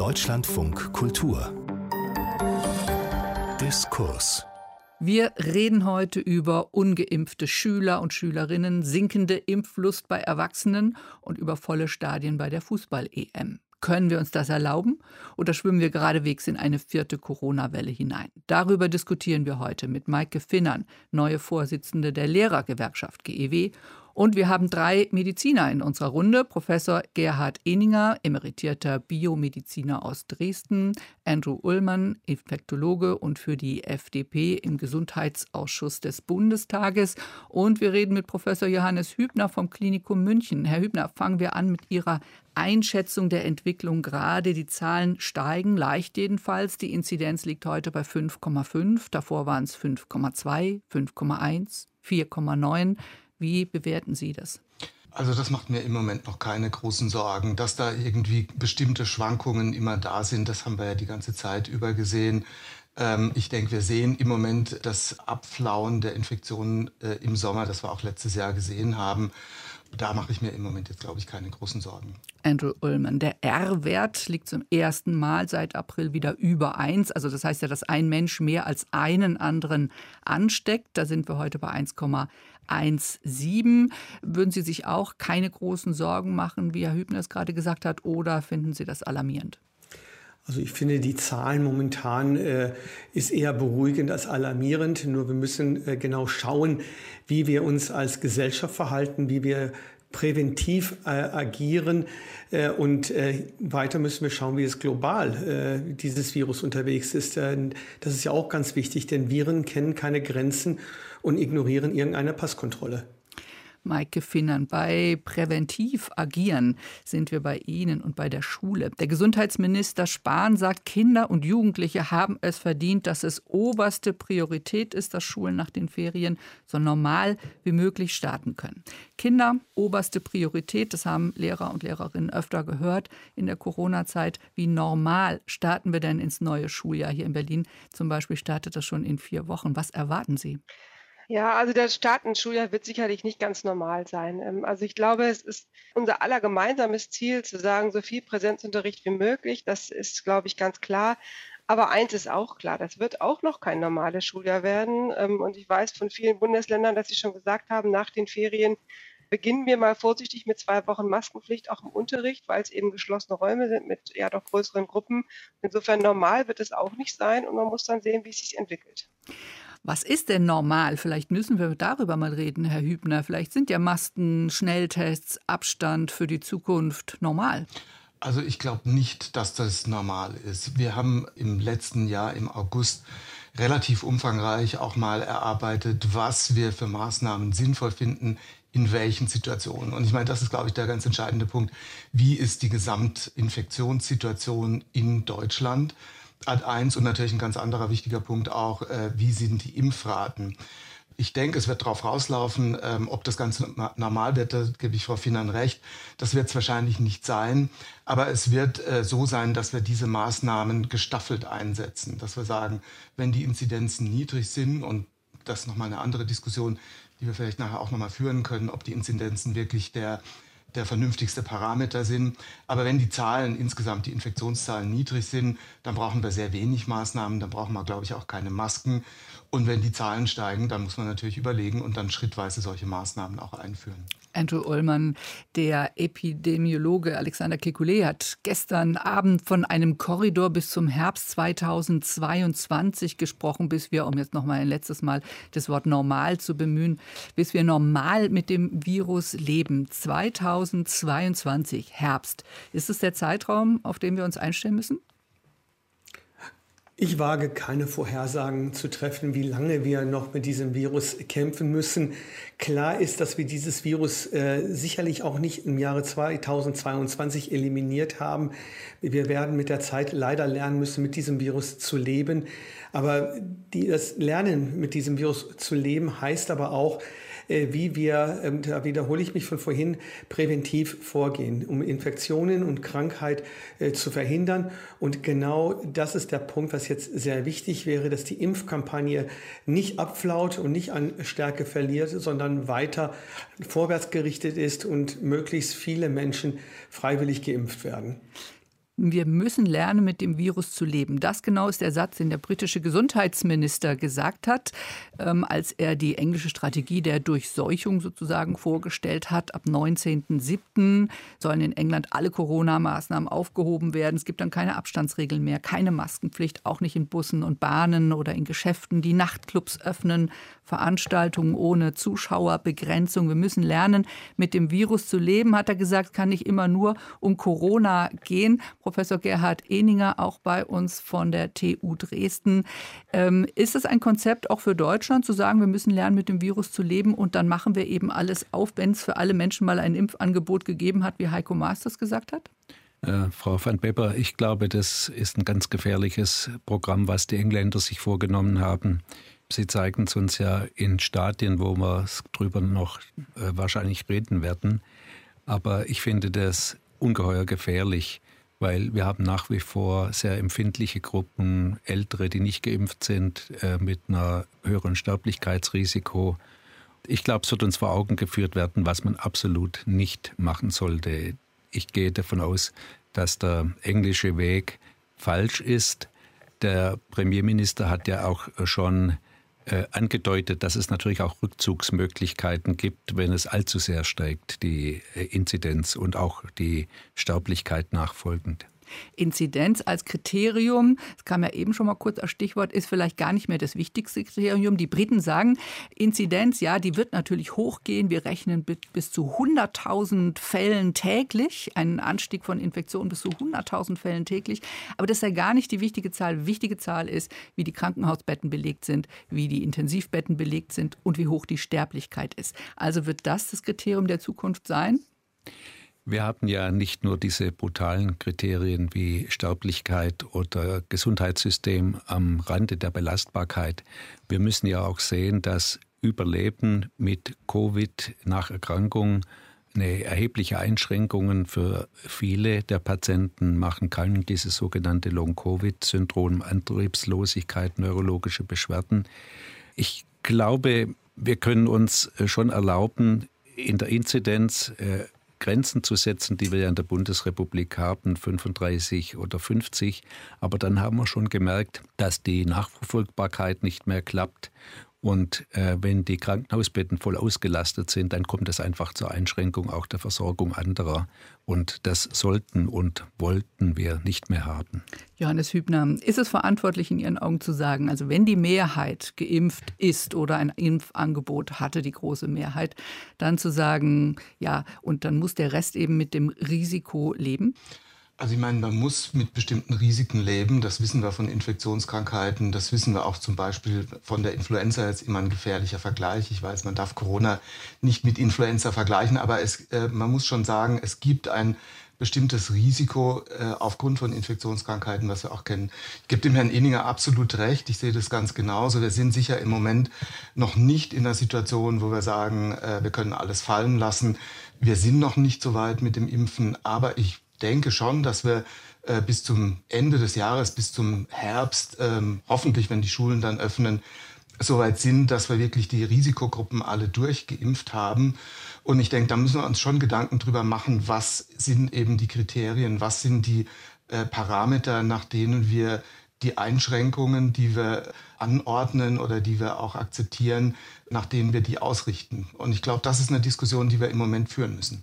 Deutschlandfunk Kultur Diskurs wir reden heute über ungeimpfte Schüler und Schülerinnen, sinkende Impflust bei Erwachsenen und über volle Stadien bei der Fußball-EM. Können wir uns das erlauben oder schwimmen wir geradewegs in eine vierte Corona-Welle hinein? Darüber diskutieren wir heute mit Maike Finnern, neue Vorsitzende der Lehrergewerkschaft GEW und wir haben drei Mediziner in unserer Runde. Professor Gerhard Eninger, emeritierter Biomediziner aus Dresden, Andrew Ullmann, Infektologe und für die FDP im Gesundheitsausschuss des Bundestages. Und wir reden mit Professor Johannes Hübner vom Klinikum München. Herr Hübner, fangen wir an mit Ihrer Einschätzung der Entwicklung gerade. Die Zahlen steigen leicht jedenfalls. Die Inzidenz liegt heute bei 5,5. Davor waren es 5,2, 5,1, 4,9. Wie bewerten Sie das? Also das macht mir im Moment noch keine großen Sorgen. Dass da irgendwie bestimmte Schwankungen immer da sind, das haben wir ja die ganze Zeit über gesehen. Ähm, ich denke, wir sehen im Moment das Abflauen der Infektionen äh, im Sommer, das wir auch letztes Jahr gesehen haben. Da mache ich mir im Moment jetzt, glaube ich, keine großen Sorgen. Andrew Ullman, der R-Wert liegt zum ersten Mal seit April wieder über 1. Also das heißt ja, dass ein Mensch mehr als einen anderen ansteckt. Da sind wir heute bei 1,17. Würden Sie sich auch keine großen Sorgen machen, wie Herr Hübner es gerade gesagt hat, oder finden Sie das alarmierend? Also ich finde, die Zahlen momentan äh, ist eher beruhigend als alarmierend. Nur wir müssen äh, genau schauen, wie wir uns als Gesellschaft verhalten, wie wir präventiv äh, agieren. Äh, und äh, weiter müssen wir schauen, wie es global äh, dieses Virus unterwegs ist. das ist ja auch ganz wichtig, denn Viren kennen keine Grenzen und ignorieren irgendeine Passkontrolle. Maike Finnern. Bei Präventiv agieren sind wir bei Ihnen und bei der Schule. Der Gesundheitsminister Spahn sagt, Kinder und Jugendliche haben es verdient, dass es oberste Priorität ist, dass Schulen nach den Ferien so normal wie möglich starten können. Kinder, oberste Priorität, das haben Lehrer und Lehrerinnen öfter gehört in der Corona-Zeit. Wie normal starten wir denn ins neue Schuljahr hier in Berlin? Zum Beispiel startet das schon in vier Wochen. Was erwarten Sie? Ja, also der Start ins Schuljahr wird sicherlich nicht ganz normal sein. Ähm, also ich glaube, es ist unser aller gemeinsames Ziel, zu sagen, so viel Präsenzunterricht wie möglich. Das ist, glaube ich, ganz klar. Aber eins ist auch klar, das wird auch noch kein normales Schuljahr werden. Ähm, und ich weiß von vielen Bundesländern, dass sie schon gesagt haben, nach den Ferien beginnen wir mal vorsichtig mit zwei Wochen Maskenpflicht auch im Unterricht, weil es eben geschlossene Räume sind mit ja doch größeren Gruppen. Insofern normal wird es auch nicht sein und man muss dann sehen, wie es sich entwickelt. Was ist denn normal? Vielleicht müssen wir darüber mal reden, Herr Hübner. Vielleicht sind ja Masken, Schnelltests, Abstand für die Zukunft normal. Also ich glaube nicht, dass das normal ist. Wir haben im letzten Jahr im August relativ umfangreich auch mal erarbeitet, was wir für Maßnahmen sinnvoll finden, in welchen Situationen. Und ich meine, das ist, glaube ich, der ganz entscheidende Punkt. Wie ist die Gesamtinfektionssituation in Deutschland? Ad 1 und natürlich ein ganz anderer wichtiger Punkt auch, äh, wie sind die Impfraten? Ich denke, es wird darauf rauslaufen, ähm, ob das Ganze normal wird, da gebe ich Frau Finnern recht. Das wird es wahrscheinlich nicht sein. Aber es wird äh, so sein, dass wir diese Maßnahmen gestaffelt einsetzen. Dass wir sagen, wenn die Inzidenzen niedrig sind, und das ist nochmal eine andere Diskussion, die wir vielleicht nachher auch nochmal führen können, ob die Inzidenzen wirklich der der vernünftigste Parameter sind. Aber wenn die Zahlen insgesamt, die Infektionszahlen niedrig sind, dann brauchen wir sehr wenig Maßnahmen, dann brauchen wir, glaube ich, auch keine Masken. Und wenn die Zahlen steigen, dann muss man natürlich überlegen und dann schrittweise solche Maßnahmen auch einführen. Andrew Ullmann, der Epidemiologe Alexander Kekulé hat gestern Abend von einem Korridor bis zum Herbst 2022 gesprochen, bis wir, um jetzt noch mal ein letztes Mal das Wort normal zu bemühen, bis wir normal mit dem Virus leben. 2022, Herbst. Ist es der Zeitraum, auf den wir uns einstellen müssen? Ich wage keine Vorhersagen zu treffen, wie lange wir noch mit diesem Virus kämpfen müssen. Klar ist, dass wir dieses Virus äh, sicherlich auch nicht im Jahre 2022 eliminiert haben. Wir werden mit der Zeit leider lernen müssen, mit diesem Virus zu leben. Aber die, das Lernen mit diesem Virus zu leben heißt aber auch, wie wir, ähm, da wiederhole ich mich von vorhin, präventiv vorgehen, um Infektionen und Krankheit äh, zu verhindern. Und genau das ist der Punkt, was jetzt sehr wichtig wäre, dass die Impfkampagne nicht abflaut und nicht an Stärke verliert, sondern weiter vorwärts gerichtet ist und möglichst viele Menschen freiwillig geimpft werden. Wir müssen lernen, mit dem Virus zu leben. Das genau ist der Satz, den der britische Gesundheitsminister gesagt hat, ähm, als er die englische Strategie der Durchseuchung sozusagen vorgestellt hat. Ab 19.07. sollen in England alle Corona-Maßnahmen aufgehoben werden. Es gibt dann keine Abstandsregeln mehr, keine Maskenpflicht, auch nicht in Bussen und Bahnen oder in Geschäften. Die Nachtclubs öffnen, Veranstaltungen ohne Zuschauerbegrenzung. Wir müssen lernen, mit dem Virus zu leben, hat er gesagt, kann nicht immer nur um Corona gehen. Professor Gerhard Eninger, auch bei uns von der TU Dresden. Ähm, ist es ein Konzept auch für Deutschland, zu sagen, wir müssen lernen, mit dem Virus zu leben und dann machen wir eben alles auf, wenn es für alle Menschen mal ein Impfangebot gegeben hat, wie Heiko Maas das gesagt hat? Äh, Frau van Beber, ich glaube, das ist ein ganz gefährliches Programm, was die Engländer sich vorgenommen haben. Sie zeigen es uns ja in Stadien, wo wir drüber noch äh, wahrscheinlich reden werden. Aber ich finde das ungeheuer gefährlich, weil wir haben nach wie vor sehr empfindliche Gruppen, Ältere, die nicht geimpft sind, äh, mit einer höheren Sterblichkeitsrisiko. Ich glaube, es wird uns vor Augen geführt werden, was man absolut nicht machen sollte. Ich gehe davon aus, dass der englische Weg falsch ist. Der Premierminister hat ja auch schon äh, angedeutet, dass es natürlich auch Rückzugsmöglichkeiten gibt, wenn es allzu sehr steigt, die äh, Inzidenz und auch die Sterblichkeit nachfolgend. Inzidenz als Kriterium, das kam ja eben schon mal kurz als Stichwort, ist vielleicht gar nicht mehr das wichtigste Kriterium. Die Briten sagen, Inzidenz, ja, die wird natürlich hochgehen. Wir rechnen bis zu 100.000 Fällen täglich, einen Anstieg von Infektionen bis zu 100.000 Fällen täglich. Aber das ist ja gar nicht die wichtige Zahl. Wichtige Zahl ist, wie die Krankenhausbetten belegt sind, wie die Intensivbetten belegt sind und wie hoch die Sterblichkeit ist. Also wird das das Kriterium der Zukunft sein? Wir haben ja nicht nur diese brutalen Kriterien wie Sterblichkeit oder Gesundheitssystem am Rande der Belastbarkeit. Wir müssen ja auch sehen, dass Überleben mit Covid nach Erkrankung eine erhebliche Einschränkungen für viele der Patienten machen kann, dieses sogenannte Long-Covid-Syndrom, Antriebslosigkeit, neurologische Beschwerden. Ich glaube, wir können uns schon erlauben, in der Inzidenz äh, Grenzen zu setzen, die wir ja in der Bundesrepublik haben, 35 oder 50. Aber dann haben wir schon gemerkt, dass die Nachverfolgbarkeit nicht mehr klappt und äh, wenn die Krankenhausbetten voll ausgelastet sind, dann kommt es einfach zur Einschränkung auch der Versorgung anderer. Und das sollten und wollten wir nicht mehr haben. Johannes Hübner, ist es verantwortlich in Ihren Augen zu sagen, also wenn die Mehrheit geimpft ist oder ein Impfangebot hatte, die große Mehrheit, dann zu sagen, ja, und dann muss der Rest eben mit dem Risiko leben? Also ich meine, man muss mit bestimmten Risiken leben. Das wissen wir von Infektionskrankheiten. Das wissen wir auch zum Beispiel von der Influenza. Jetzt immer ein gefährlicher Vergleich. Ich weiß, man darf Corona nicht mit Influenza vergleichen, aber es, äh, man muss schon sagen, es gibt ein bestimmtes Risiko äh, aufgrund von Infektionskrankheiten, was wir auch kennen. Ich gebe dem Herrn Inninger absolut recht. Ich sehe das ganz genauso. Wir sind sicher im Moment noch nicht in einer Situation, wo wir sagen, äh, wir können alles fallen lassen. Wir sind noch nicht so weit mit dem Impfen, aber ich denke schon, dass wir äh, bis zum Ende des Jahres, bis zum Herbst, ähm, hoffentlich, wenn die Schulen dann öffnen, soweit sind, dass wir wirklich die Risikogruppen alle durchgeimpft haben. Und ich denke, da müssen wir uns schon Gedanken drüber machen, was sind eben die Kriterien, was sind die äh, Parameter, nach denen wir die Einschränkungen, die wir anordnen oder die wir auch akzeptieren, nach denen wir die ausrichten. Und ich glaube, das ist eine Diskussion, die wir im Moment führen müssen.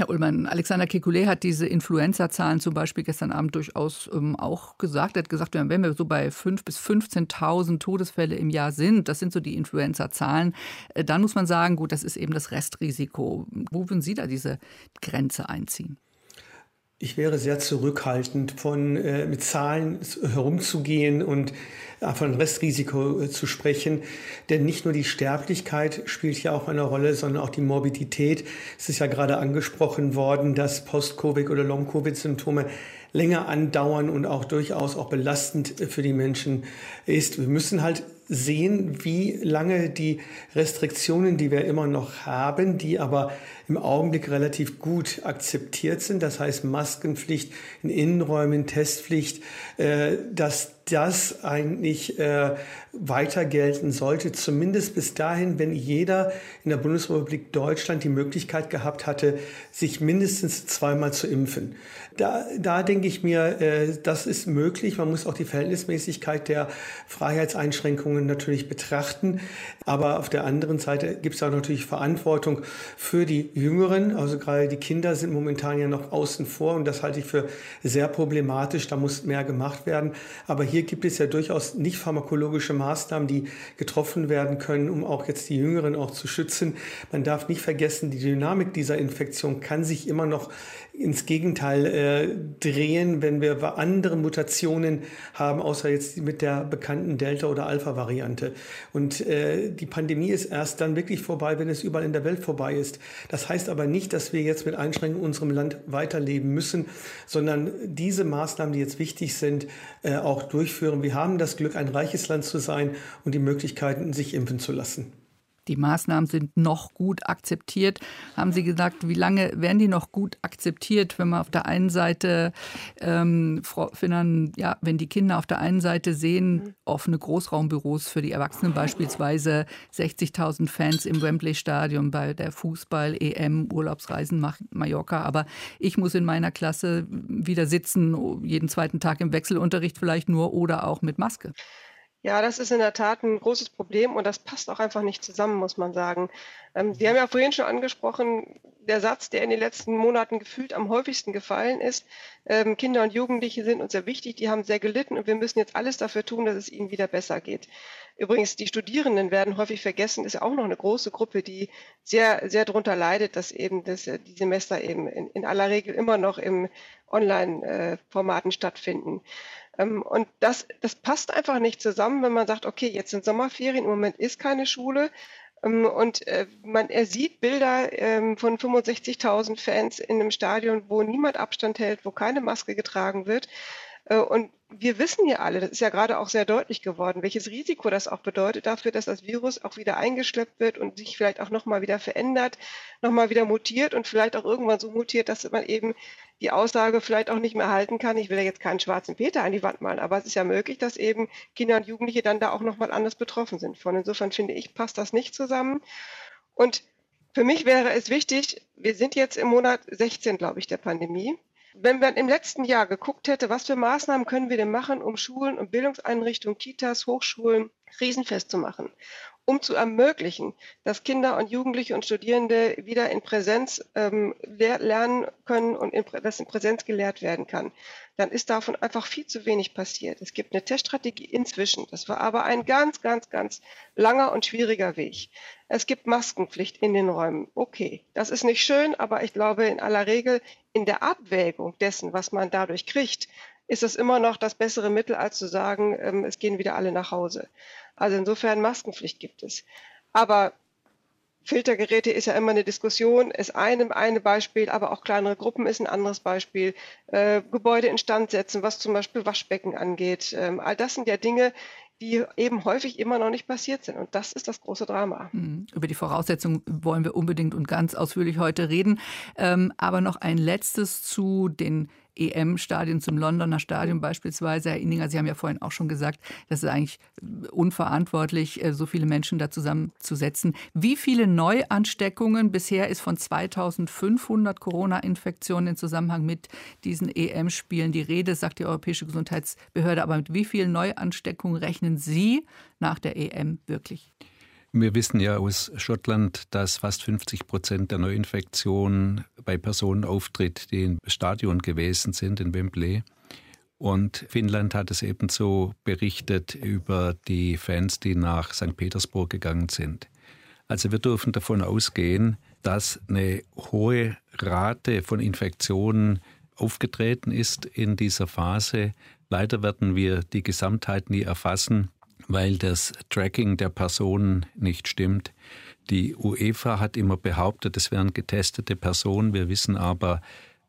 Herr Ullmann, Alexander Kekulé hat diese Influenza-Zahlen zum Beispiel gestern Abend durchaus ähm, auch gesagt. Er hat gesagt, wenn wir so bei 5.000 bis 15.000 Todesfälle im Jahr sind, das sind so die Influenza-Zahlen, äh, dann muss man sagen, gut, das ist eben das Restrisiko. Wo würden Sie da diese Grenze einziehen? Ich wäre sehr zurückhaltend, von, äh, mit Zahlen herumzugehen und äh, von Restrisiko äh, zu sprechen. Denn nicht nur die Sterblichkeit spielt ja auch eine Rolle, sondern auch die Morbidität. Es ist ja gerade angesprochen worden, dass Post-Covid oder Long-Covid-Symptome länger andauern und auch durchaus auch belastend für die Menschen ist. Wir müssen halt sehen, wie lange die Restriktionen, die wir immer noch haben, die aber im Augenblick relativ gut akzeptiert sind. Das heißt Maskenpflicht in Innenräumen, Testpflicht, äh, dass das eigentlich äh, weiter gelten sollte, zumindest bis dahin, wenn jeder in der Bundesrepublik Deutschland die Möglichkeit gehabt hatte, sich mindestens zweimal zu impfen. Da, da denke ich mir, äh, das ist möglich. Man muss auch die Verhältnismäßigkeit der Freiheitseinschränkungen natürlich betrachten. Aber auf der anderen Seite gibt es auch natürlich Verantwortung für die Jüngeren. Also gerade die Kinder sind momentan ja noch außen vor und das halte ich für sehr problematisch. Da muss mehr gemacht werden. Aber hier gibt es ja durchaus nicht pharmakologische Maßnahmen, die getroffen werden können, um auch jetzt die Jüngeren auch zu schützen. Man darf nicht vergessen, die Dynamik dieser Infektion kann sich immer noch ins Gegenteil äh, drehen, wenn wir andere Mutationen haben, außer jetzt mit der bekannten Delta- oder Alpha-Variante. Und äh, die Pandemie ist erst dann wirklich vorbei, wenn es überall in der Welt vorbei ist. Das heißt aber nicht, dass wir jetzt mit Einschränkungen in unserem Land weiterleben müssen, sondern diese Maßnahmen, die jetzt wichtig sind, äh, auch durchführen. Wir haben das Glück, ein reiches Land zu sein und die Möglichkeiten, sich impfen zu lassen. Die Maßnahmen sind noch gut akzeptiert. Haben Sie gesagt, wie lange werden die noch gut akzeptiert, wenn man auf der einen Seite, ähm, Finnern, ja, wenn die Kinder auf der einen Seite sehen, offene Großraumbüros für die Erwachsenen beispielsweise, 60.000 Fans im Wembley-Stadion bei der Fußball-EM, Urlaubsreisen Mallorca. Aber ich muss in meiner Klasse wieder sitzen, jeden zweiten Tag im Wechselunterricht vielleicht nur oder auch mit Maske. Ja, das ist in der Tat ein großes Problem und das passt auch einfach nicht zusammen, muss man sagen. Ähm, Sie haben ja vorhin schon angesprochen, der Satz, der in den letzten Monaten gefühlt am häufigsten gefallen ist, ähm, Kinder und Jugendliche sind uns sehr wichtig, die haben sehr gelitten und wir müssen jetzt alles dafür tun, dass es ihnen wieder besser geht. Übrigens, die Studierenden werden häufig vergessen, ist ja auch noch eine große Gruppe, die sehr, sehr darunter leidet, dass eben das, äh, die Semester eben in, in aller Regel immer noch im Online-Formaten äh, stattfinden. Ähm, und das, das passt einfach nicht zusammen, wenn man sagt, okay, jetzt sind Sommerferien, im Moment ist keine Schule. Ähm, und äh, man er sieht Bilder ähm, von 65.000 Fans in einem Stadion, wo niemand Abstand hält, wo keine Maske getragen wird. Äh, und wir wissen ja alle, das ist ja gerade auch sehr deutlich geworden, welches Risiko das auch bedeutet dafür, dass das Virus auch wieder eingeschleppt wird und sich vielleicht auch nochmal wieder verändert, nochmal wieder mutiert und vielleicht auch irgendwann so mutiert, dass man eben die Aussage vielleicht auch nicht mehr halten kann. Ich will ja jetzt keinen schwarzen Peter an die Wand malen, aber es ist ja möglich, dass eben Kinder und Jugendliche dann da auch nochmal anders betroffen sind. Von insofern finde ich, passt das nicht zusammen. Und für mich wäre es wichtig, wir sind jetzt im Monat 16, glaube ich, der Pandemie. Wenn man im letzten Jahr geguckt hätte, was für Maßnahmen können wir denn machen, um Schulen und Bildungseinrichtungen, Kitas, Hochschulen krisenfest zu machen, um zu ermöglichen, dass Kinder und Jugendliche und Studierende wieder in Präsenz ähm, lernen können und in, dass in Präsenz gelehrt werden kann, dann ist davon einfach viel zu wenig passiert. Es gibt eine Teststrategie inzwischen. Das war aber ein ganz, ganz, ganz langer und schwieriger Weg. Es gibt Maskenpflicht in den Räumen. Okay, das ist nicht schön, aber ich glaube, in aller Regel in der Abwägung dessen, was man dadurch kriegt, ist es immer noch das bessere Mittel, als zu sagen, ähm, es gehen wieder alle nach Hause. Also insofern Maskenpflicht gibt es. Aber Filtergeräte ist ja immer eine Diskussion, ist eine, eine Beispiel, aber auch kleinere Gruppen ist ein anderes Beispiel. Äh, Gebäude instand setzen, was zum Beispiel Waschbecken angeht. Ähm, all das sind ja Dinge, die eben häufig immer noch nicht passiert sind. Und das ist das große Drama. Mhm. Über die Voraussetzungen wollen wir unbedingt und ganz ausführlich heute reden. Ähm, aber noch ein letztes zu den EM-Stadion zum Londoner Stadion beispielsweise. Herr Inninger, Sie haben ja vorhin auch schon gesagt, das ist eigentlich unverantwortlich, äh, so viele Menschen da zusammenzusetzen. Wie viele Neuansteckungen bisher ist von 2500 Corona-Infektionen im Zusammenhang mit diesen EM-Spielen die Rede, sagt die Europäische Gesundheitsbehörde. Aber mit wie vielen Neuansteckungen rechnen Sie nach der EM wirklich? Wir wissen ja aus Schottland, dass fast 50 Prozent der Neuinfektionen bei Personen auftritt, die im Stadion gewesen sind, in Wembley. Und Finnland hat es ebenso berichtet über die Fans, die nach St. Petersburg gegangen sind. Also wir dürfen davon ausgehen, dass eine hohe Rate von Infektionen aufgetreten ist in dieser Phase. Leider werden wir die Gesamtheit nie erfassen weil das Tracking der Personen nicht stimmt. Die UEFA hat immer behauptet, es wären getestete Personen. Wir wissen aber,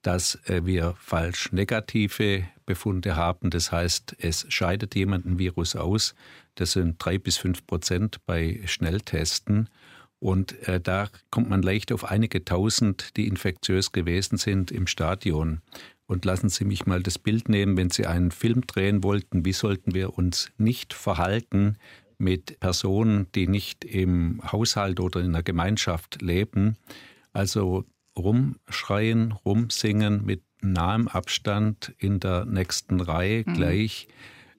dass äh, wir falsch negative Befunde haben. Das heißt, es scheidet jemand ein Virus aus. Das sind drei bis fünf Prozent bei Schnelltesten. Und äh, da kommt man leicht auf einige tausend, die infektiös gewesen sind im Stadion. Und lassen Sie mich mal das Bild nehmen, wenn Sie einen Film drehen wollten, wie sollten wir uns nicht verhalten mit Personen, die nicht im Haushalt oder in der Gemeinschaft leben. Also rumschreien, rumsingen mit nahem Abstand in der nächsten Reihe mhm. gleich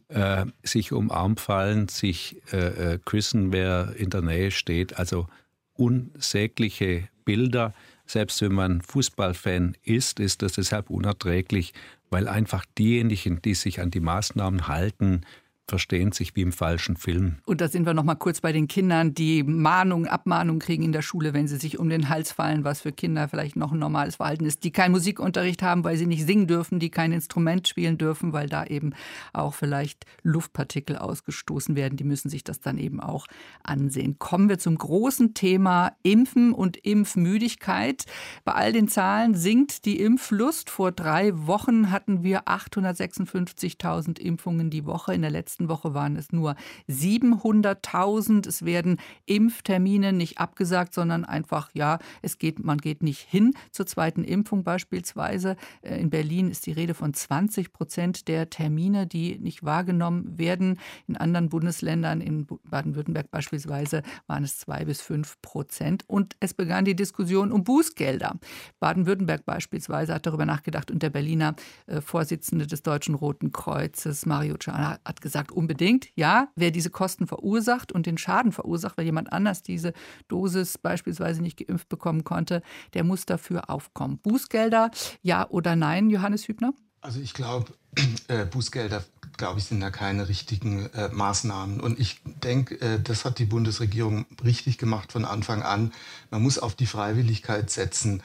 äh, sich umarm fallen, sich äh, äh, küssen, wer in der Nähe steht. Also unsägliche Bilder. Selbst wenn man Fußballfan ist, ist das deshalb unerträglich, weil einfach diejenigen, die sich an die Maßnahmen halten, verstehen sich wie im falschen Film. Und da sind wir noch mal kurz bei den Kindern, die Mahnung, Abmahnung kriegen in der Schule, wenn sie sich um den Hals fallen, was für Kinder vielleicht noch ein normales Verhalten ist, die keinen Musikunterricht haben, weil sie nicht singen dürfen, die kein Instrument spielen dürfen, weil da eben auch vielleicht Luftpartikel ausgestoßen werden. Die müssen sich das dann eben auch ansehen. Kommen wir zum großen Thema Impfen und Impfmüdigkeit. Bei all den Zahlen sinkt die Impflust. Vor drei Wochen hatten wir 856.000 Impfungen die Woche. In der letzten letzten Woche waren es nur 700.000. Es werden Impftermine nicht abgesagt, sondern einfach, ja, es geht, man geht nicht hin zur zweiten Impfung beispielsweise. Äh, in Berlin ist die Rede von 20 Prozent der Termine, die nicht wahrgenommen werden. In anderen Bundesländern, in Baden-Württemberg beispielsweise, waren es zwei bis fünf Prozent. Und es begann die Diskussion um Bußgelder. Baden-Württemberg beispielsweise hat darüber nachgedacht und der Berliner äh, Vorsitzende des Deutschen Roten Kreuzes, Mario Ciana, hat gesagt, sagt unbedingt, ja, wer diese Kosten verursacht und den Schaden verursacht, weil jemand anders diese Dosis beispielsweise nicht geimpft bekommen konnte, der muss dafür aufkommen. Bußgelder, ja oder nein, Johannes Hübner? Also ich glaube, äh, Bußgelder, glaube ich, sind da keine richtigen äh, Maßnahmen. Und ich denke, äh, das hat die Bundesregierung richtig gemacht von Anfang an. Man muss auf die Freiwilligkeit setzen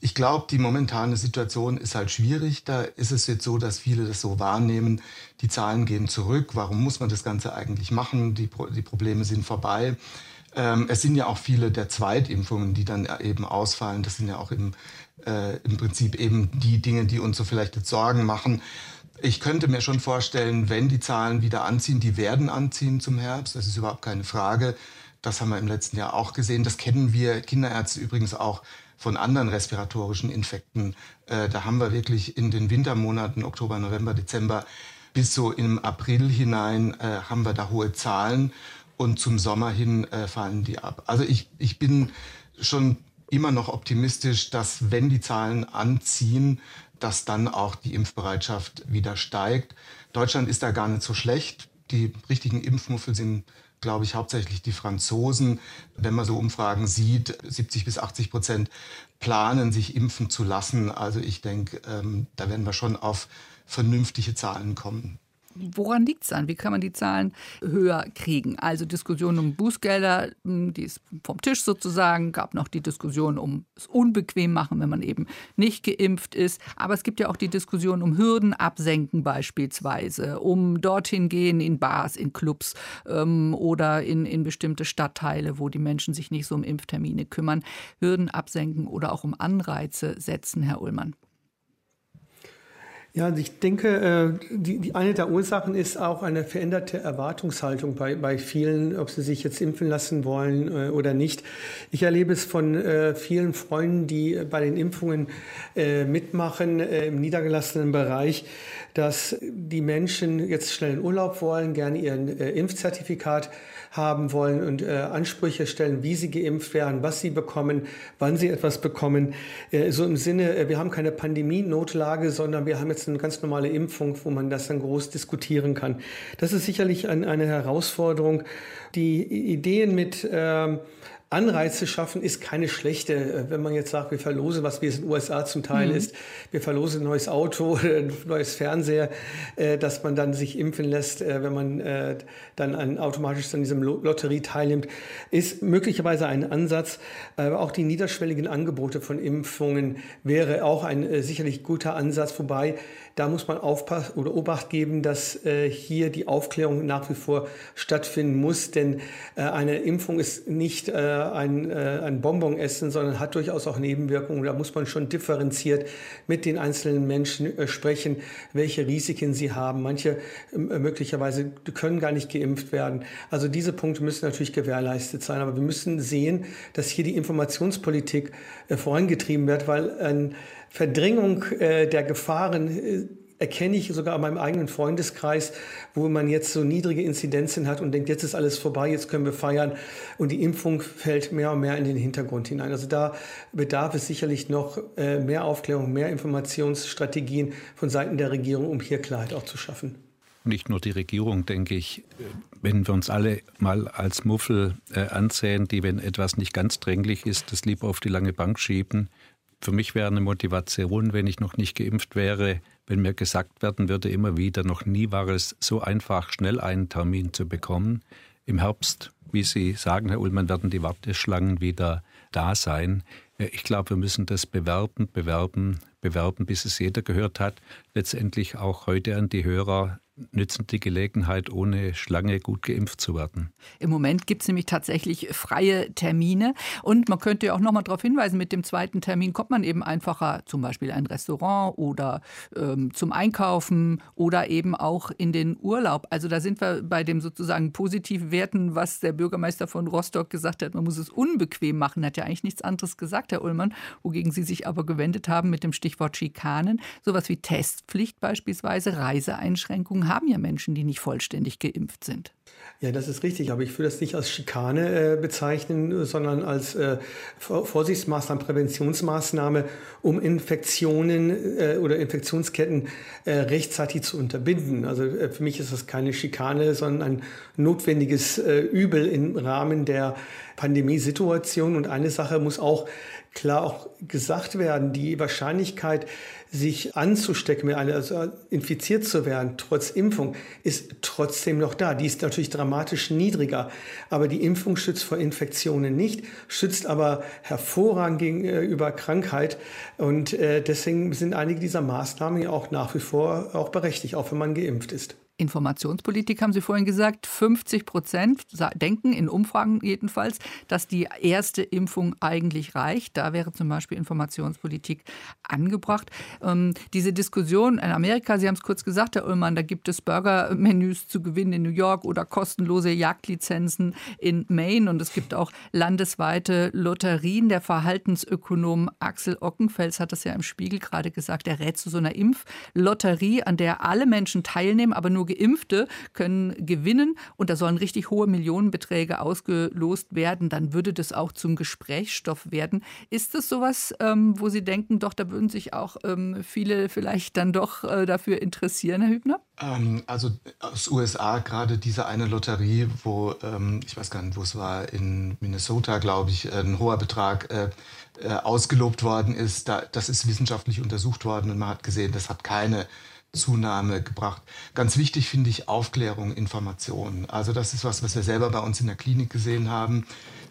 ich glaube, die momentane Situation ist halt schwierig. Da ist es jetzt so, dass viele das so wahrnehmen. Die Zahlen gehen zurück. Warum muss man das Ganze eigentlich machen? Die, die Probleme sind vorbei. Ähm, es sind ja auch viele der Zweitimpfungen, die dann eben ausfallen. Das sind ja auch im, äh, im Prinzip eben die Dinge, die uns so vielleicht jetzt Sorgen machen. Ich könnte mir schon vorstellen, wenn die Zahlen wieder anziehen, die werden anziehen zum Herbst, das ist überhaupt keine Frage. Das haben wir im letzten Jahr auch gesehen. Das kennen wir Kinderärzte übrigens auch von anderen respiratorischen Infekten. Äh, da haben wir wirklich in den Wintermonaten, Oktober, November, Dezember, bis so im April hinein äh, haben wir da hohe Zahlen und zum Sommer hin äh, fallen die ab. Also ich, ich bin schon immer noch optimistisch, dass wenn die Zahlen anziehen, dass dann auch die Impfbereitschaft wieder steigt. Deutschland ist da gar nicht so schlecht. Die richtigen Impfmuffel sind glaube ich, hauptsächlich die Franzosen. Wenn man so Umfragen sieht, 70 bis 80 Prozent planen, sich impfen zu lassen. Also ich denke, ähm, da werden wir schon auf vernünftige Zahlen kommen. Woran liegt es an? Wie kann man die Zahlen höher kriegen? Also Diskussion um Bußgelder, hm, die ist vom Tisch sozusagen. Gab noch die Diskussion um es unbequem machen, wenn man eben nicht geimpft ist. Aber es gibt ja auch die Diskussion um Hürden absenken beispielsweise, um dorthin gehen in Bars, in Clubs ähm, oder in, in bestimmte Stadtteile, wo die Menschen sich nicht so um Impftermine kümmern. Hürden absenken oder auch um Anreize setzen, Herr Ullmann. Ja, ich denke, äh, die, die eine der Ursachen ist auch eine veränderte Erwartungshaltung bei, bei vielen, ob sie sich jetzt impfen lassen wollen äh, oder nicht. Ich erlebe es von äh, vielen Freunden, die bei den Impfungen mitmachen im niedergelassenen Bereich, dass die Menschen jetzt schnell in Urlaub wollen, gerne ihren Impfzertifikat haben wollen und äh, Ansprüche stellen, wie sie geimpft werden, was sie bekommen, wann sie etwas bekommen. Äh, so im Sinne, äh, wir haben keine Pandemie-Notlage, sondern wir haben jetzt eine ganz normale Impfung, wo man das dann groß diskutieren kann. Das ist sicherlich ein, eine Herausforderung. Die Ideen mit ähm, Anreize schaffen ist keine schlechte. Äh, wenn man jetzt sagt, wir verlosen, was wie es in den USA zum Teil mhm. ist, wir verlosen ein neues Auto ein neues Fernseher, äh, dass man dann sich impfen lässt, äh, wenn man dann an, automatisch an diesem Lotterie teilnimmt, ist möglicherweise ein Ansatz. Aber auch die niederschwelligen Angebote von Impfungen wäre auch ein sicherlich guter Ansatz, wobei da muss man aufpassen oder Obacht geben, dass äh, hier die Aufklärung nach wie vor stattfinden muss, denn äh, eine Impfung ist nicht äh, ein, äh, ein Bonbon essen, sondern hat durchaus auch Nebenwirkungen. Da muss man schon differenziert mit den einzelnen Menschen äh, sprechen, welche Risiken sie haben. Manche äh, möglicherweise können gar nicht geimpft werden. Also diese Punkte müssen natürlich gewährleistet sein. Aber wir müssen sehen, dass hier die Informationspolitik vorangetrieben wird, weil eine Verdrängung äh, der Gefahren äh, erkenne ich sogar an meinem eigenen Freundeskreis, wo man jetzt so niedrige Inzidenzen hat und denkt, jetzt ist alles vorbei, jetzt können wir feiern. Und die Impfung fällt mehr und mehr in den Hintergrund hinein. Also da bedarf es sicherlich noch äh, mehr Aufklärung, mehr Informationsstrategien von Seiten der Regierung, um hier Klarheit auch zu schaffen. Nicht nur die Regierung, denke ich, wenn wir uns alle mal als Muffel äh, ansehen, die, wenn etwas nicht ganz dränglich ist, das lieber auf die lange Bank schieben. Für mich wäre eine Motivation, wenn ich noch nicht geimpft wäre, wenn mir gesagt werden würde, immer wieder, noch nie war es so einfach, schnell einen Termin zu bekommen. Im Herbst, wie Sie sagen, Herr Ullmann, werden die Warteschlangen wieder da sein. Äh, ich glaube, wir müssen das bewerben, bewerben, bewerben, bis es jeder gehört hat. Letztendlich auch heute an die Hörer nützen die Gelegenheit, ohne Schlange gut geimpft zu werden. Im Moment gibt es nämlich tatsächlich freie Termine. Und man könnte ja auch noch mal darauf hinweisen, mit dem zweiten Termin kommt man eben einfacher zum Beispiel ein Restaurant oder ähm, zum Einkaufen oder eben auch in den Urlaub. Also da sind wir bei dem sozusagen positiven Werten, was der Bürgermeister von Rostock gesagt hat. Man muss es unbequem machen. Hat ja eigentlich nichts anderes gesagt, Herr Ullmann, wogegen Sie sich aber gewendet haben mit dem Stichwort Schikanen. Sowas wie Testpflicht beispielsweise, Reiseeinschränkungen haben ja Menschen, die nicht vollständig geimpft sind. Ja, das ist richtig, aber ich würde das nicht als Schikane äh, bezeichnen, sondern als äh, Vorsichtsmaßnahme, Präventionsmaßnahme, um Infektionen äh, oder Infektionsketten äh, rechtzeitig zu unterbinden. Also äh, für mich ist das keine Schikane, sondern ein notwendiges äh, Übel im Rahmen der Pandemiesituation. Und eine Sache muss auch klar auch gesagt werden, die Wahrscheinlichkeit, sich anzustecken, also infiziert zu werden, trotz Impfung, ist trotzdem noch da. Die ist natürlich dramatisch niedriger. Aber die Impfung schützt vor Infektionen nicht, schützt aber hervorragend gegenüber Krankheit. Und äh, deswegen sind einige dieser Maßnahmen auch nach wie vor auch berechtigt, auch wenn man geimpft ist. Informationspolitik haben Sie vorhin gesagt. 50 Prozent denken, in Umfragen jedenfalls, dass die erste Impfung eigentlich reicht. Da wäre zum Beispiel Informationspolitik angebracht. Ähm, diese Diskussion in Amerika, Sie haben es kurz gesagt, Herr Ullmann, da gibt es Burgermenüs zu gewinnen in New York oder kostenlose Jagdlizenzen in Maine. Und es gibt auch landesweite Lotterien. Der Verhaltensökonom Axel Ockenfels hat das ja im Spiegel gerade gesagt. Er rät zu so einer Impflotterie, an der alle Menschen teilnehmen, aber nur nur Geimpfte können gewinnen und da sollen richtig hohe Millionenbeträge ausgelost werden, dann würde das auch zum Gesprächsstoff werden. Ist das sowas, ähm, wo Sie denken, doch, da würden sich auch ähm, viele vielleicht dann doch äh, dafür interessieren, Herr Hübner? Ähm, also aus USA gerade diese eine Lotterie, wo, ähm, ich weiß gar nicht, wo es war, in Minnesota, glaube ich, ein hoher Betrag äh, äh, ausgelobt worden ist. Da, das ist wissenschaftlich untersucht worden und man hat gesehen, das hat keine Zunahme gebracht. Ganz wichtig finde ich Aufklärung, Information. Also das ist was, was wir selber bei uns in der Klinik gesehen haben.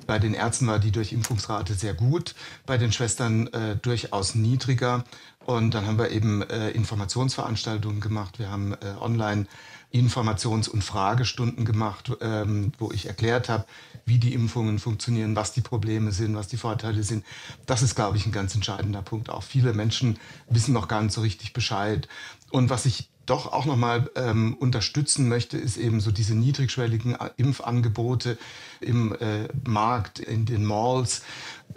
Bei den Ärzten war die Durchimpfungsrate sehr gut, bei den Schwestern äh, durchaus niedriger. Und dann haben wir eben äh, Informationsveranstaltungen gemacht. Wir haben äh, online Informations- und Fragestunden gemacht, ähm, wo ich erklärt habe, wie die Impfungen funktionieren, was die Probleme sind, was die Vorteile sind. Das ist, glaube ich, ein ganz entscheidender Punkt. Auch viele Menschen wissen noch gar nicht so richtig Bescheid. Und was ich doch auch nochmal ähm, unterstützen möchte, ist eben so diese niedrigschwelligen äh, Impfangebote im äh, Markt, in den Malls.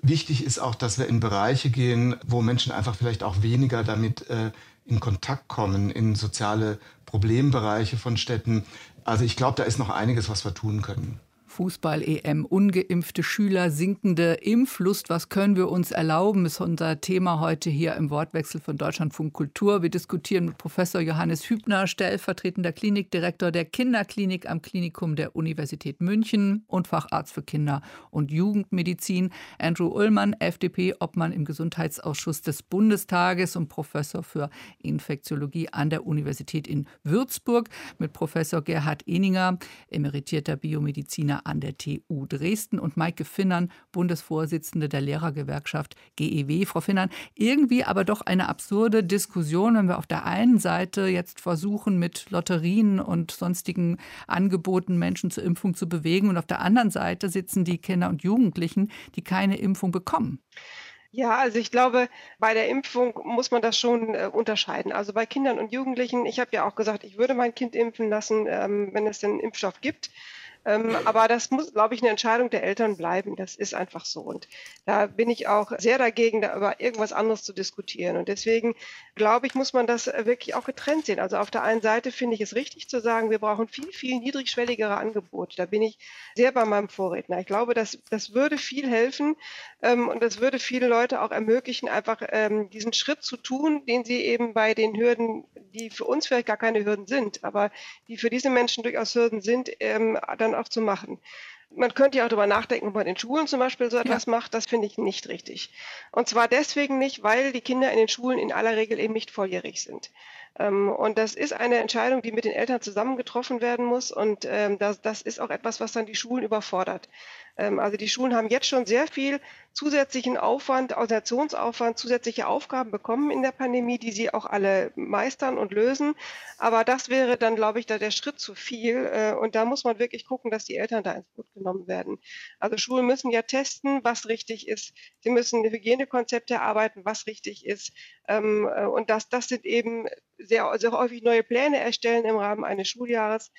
Wichtig ist auch, dass wir in Bereiche gehen, wo Menschen einfach vielleicht auch weniger damit äh, in Kontakt kommen, in soziale Problembereiche von Städten. Also ich glaube, da ist noch einiges, was wir tun können. Fußball-EM, ungeimpfte Schüler, sinkende Impflust. Was können wir uns erlauben, ist unser Thema heute hier im Wortwechsel von Deutschlandfunk Kultur. Wir diskutieren mit Professor Johannes Hübner, stellvertretender Klinikdirektor der Kinderklinik am Klinikum der Universität München und Facharzt für Kinder- und Jugendmedizin. Andrew Ullmann, FDP, Obmann im Gesundheitsausschuss des Bundestages und Professor für Infektiologie an der Universität in Würzburg. Mit Professor Gerhard Eninger, emeritierter Biomediziner an der TU Dresden und Maike Finnern, Bundesvorsitzende der Lehrergewerkschaft GEW. Frau Finnern, irgendwie aber doch eine absurde Diskussion, wenn wir auf der einen Seite jetzt versuchen, mit Lotterien und sonstigen Angeboten Menschen zur Impfung zu bewegen und auf der anderen Seite sitzen die Kinder und Jugendlichen, die keine Impfung bekommen. Ja, also ich glaube, bei der Impfung muss man das schon äh, unterscheiden. Also bei Kindern und Jugendlichen, ich habe ja auch gesagt, ich würde mein Kind impfen lassen, ähm, wenn es den Impfstoff gibt. Ähm, aber das muss, glaube ich, eine Entscheidung der Eltern bleiben. Das ist einfach so. Und da bin ich auch sehr dagegen, da über irgendwas anderes zu diskutieren. Und deswegen glaube ich, muss man das wirklich auch getrennt sehen. Also auf der einen Seite finde ich es richtig zu sagen, wir brauchen viel, viel niedrigschwelligere Angebote. Da bin ich sehr bei meinem Vorredner. Ich glaube, das, das würde viel helfen ähm, und das würde viele Leute auch ermöglichen, einfach ähm, diesen Schritt zu tun, den sie eben bei den Hürden, die für uns vielleicht gar keine Hürden sind, aber die für diese Menschen durchaus Hürden sind, ähm, dann auch zu machen. Man könnte ja auch darüber nachdenken, ob man in Schulen zum Beispiel so etwas ja. macht. Das finde ich nicht richtig. Und zwar deswegen nicht, weil die Kinder in den Schulen in aller Regel eben nicht volljährig sind. Ähm, und das ist eine Entscheidung, die mit den Eltern zusammen getroffen werden muss. Und ähm, das, das ist auch etwas, was dann die Schulen überfordert. Ähm, also die Schulen haben jetzt schon sehr viel zusätzlichen Aufwand, Organisationsaufwand, zusätzliche Aufgaben bekommen in der Pandemie, die sie auch alle meistern und lösen. Aber das wäre dann, glaube ich, da der Schritt zu viel. Äh, und da muss man wirklich gucken, dass die Eltern da ins Boot genommen werden. Also Schulen müssen ja testen, was richtig ist. Sie müssen Hygienekonzepte erarbeiten, was richtig ist. Äh, und das, das sind eben sehr, sehr häufig neue Pläne erstellen im Rahmen eines Schuljahres.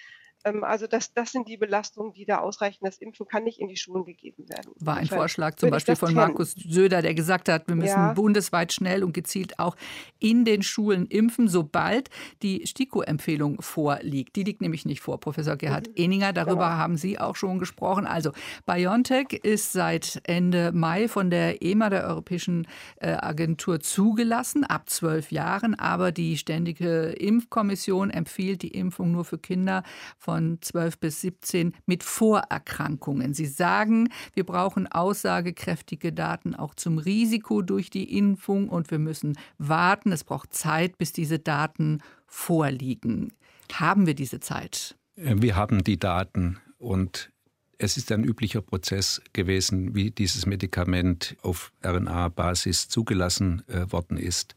Ähm, also das, das sind die Belastungen, die da ausreichen. Das Impfen kann nicht in die Schulen gegeben werden. War ein Vorschlag zum Beispiel von kennen. Markus Söder, der gesagt hat, wir müssen ja. bundesweit schnell und gezielt auch in den Schulen impfen, sobald die STIKO-Empfehlung vorliegt. Die liegt nämlich nicht vor, Professor Gerhard mhm. Eninger. Darüber genau. haben Sie auch schon gesprochen. Also BioNTech ist seit Ende Mai von der EMA, der Europäischen äh, Agentur, zugelassen, ab zwölf Jahren. Aber die Ständige Impfkommission empfiehlt die Impfung nur für Kinder von 12 bis 17 mit Vorerkrankungen. Sie sagen, wir brauchen aussagekräftige Daten auch zum Risiko durch die Impfung und wir müssen warten. Es braucht Zeit, bis diese Daten vorliegen. Haben wir diese Zeit? Äh, wir haben die Daten und es ist ein üblicher Prozess gewesen, wie dieses Medikament auf RNA-Basis zugelassen äh, worden ist.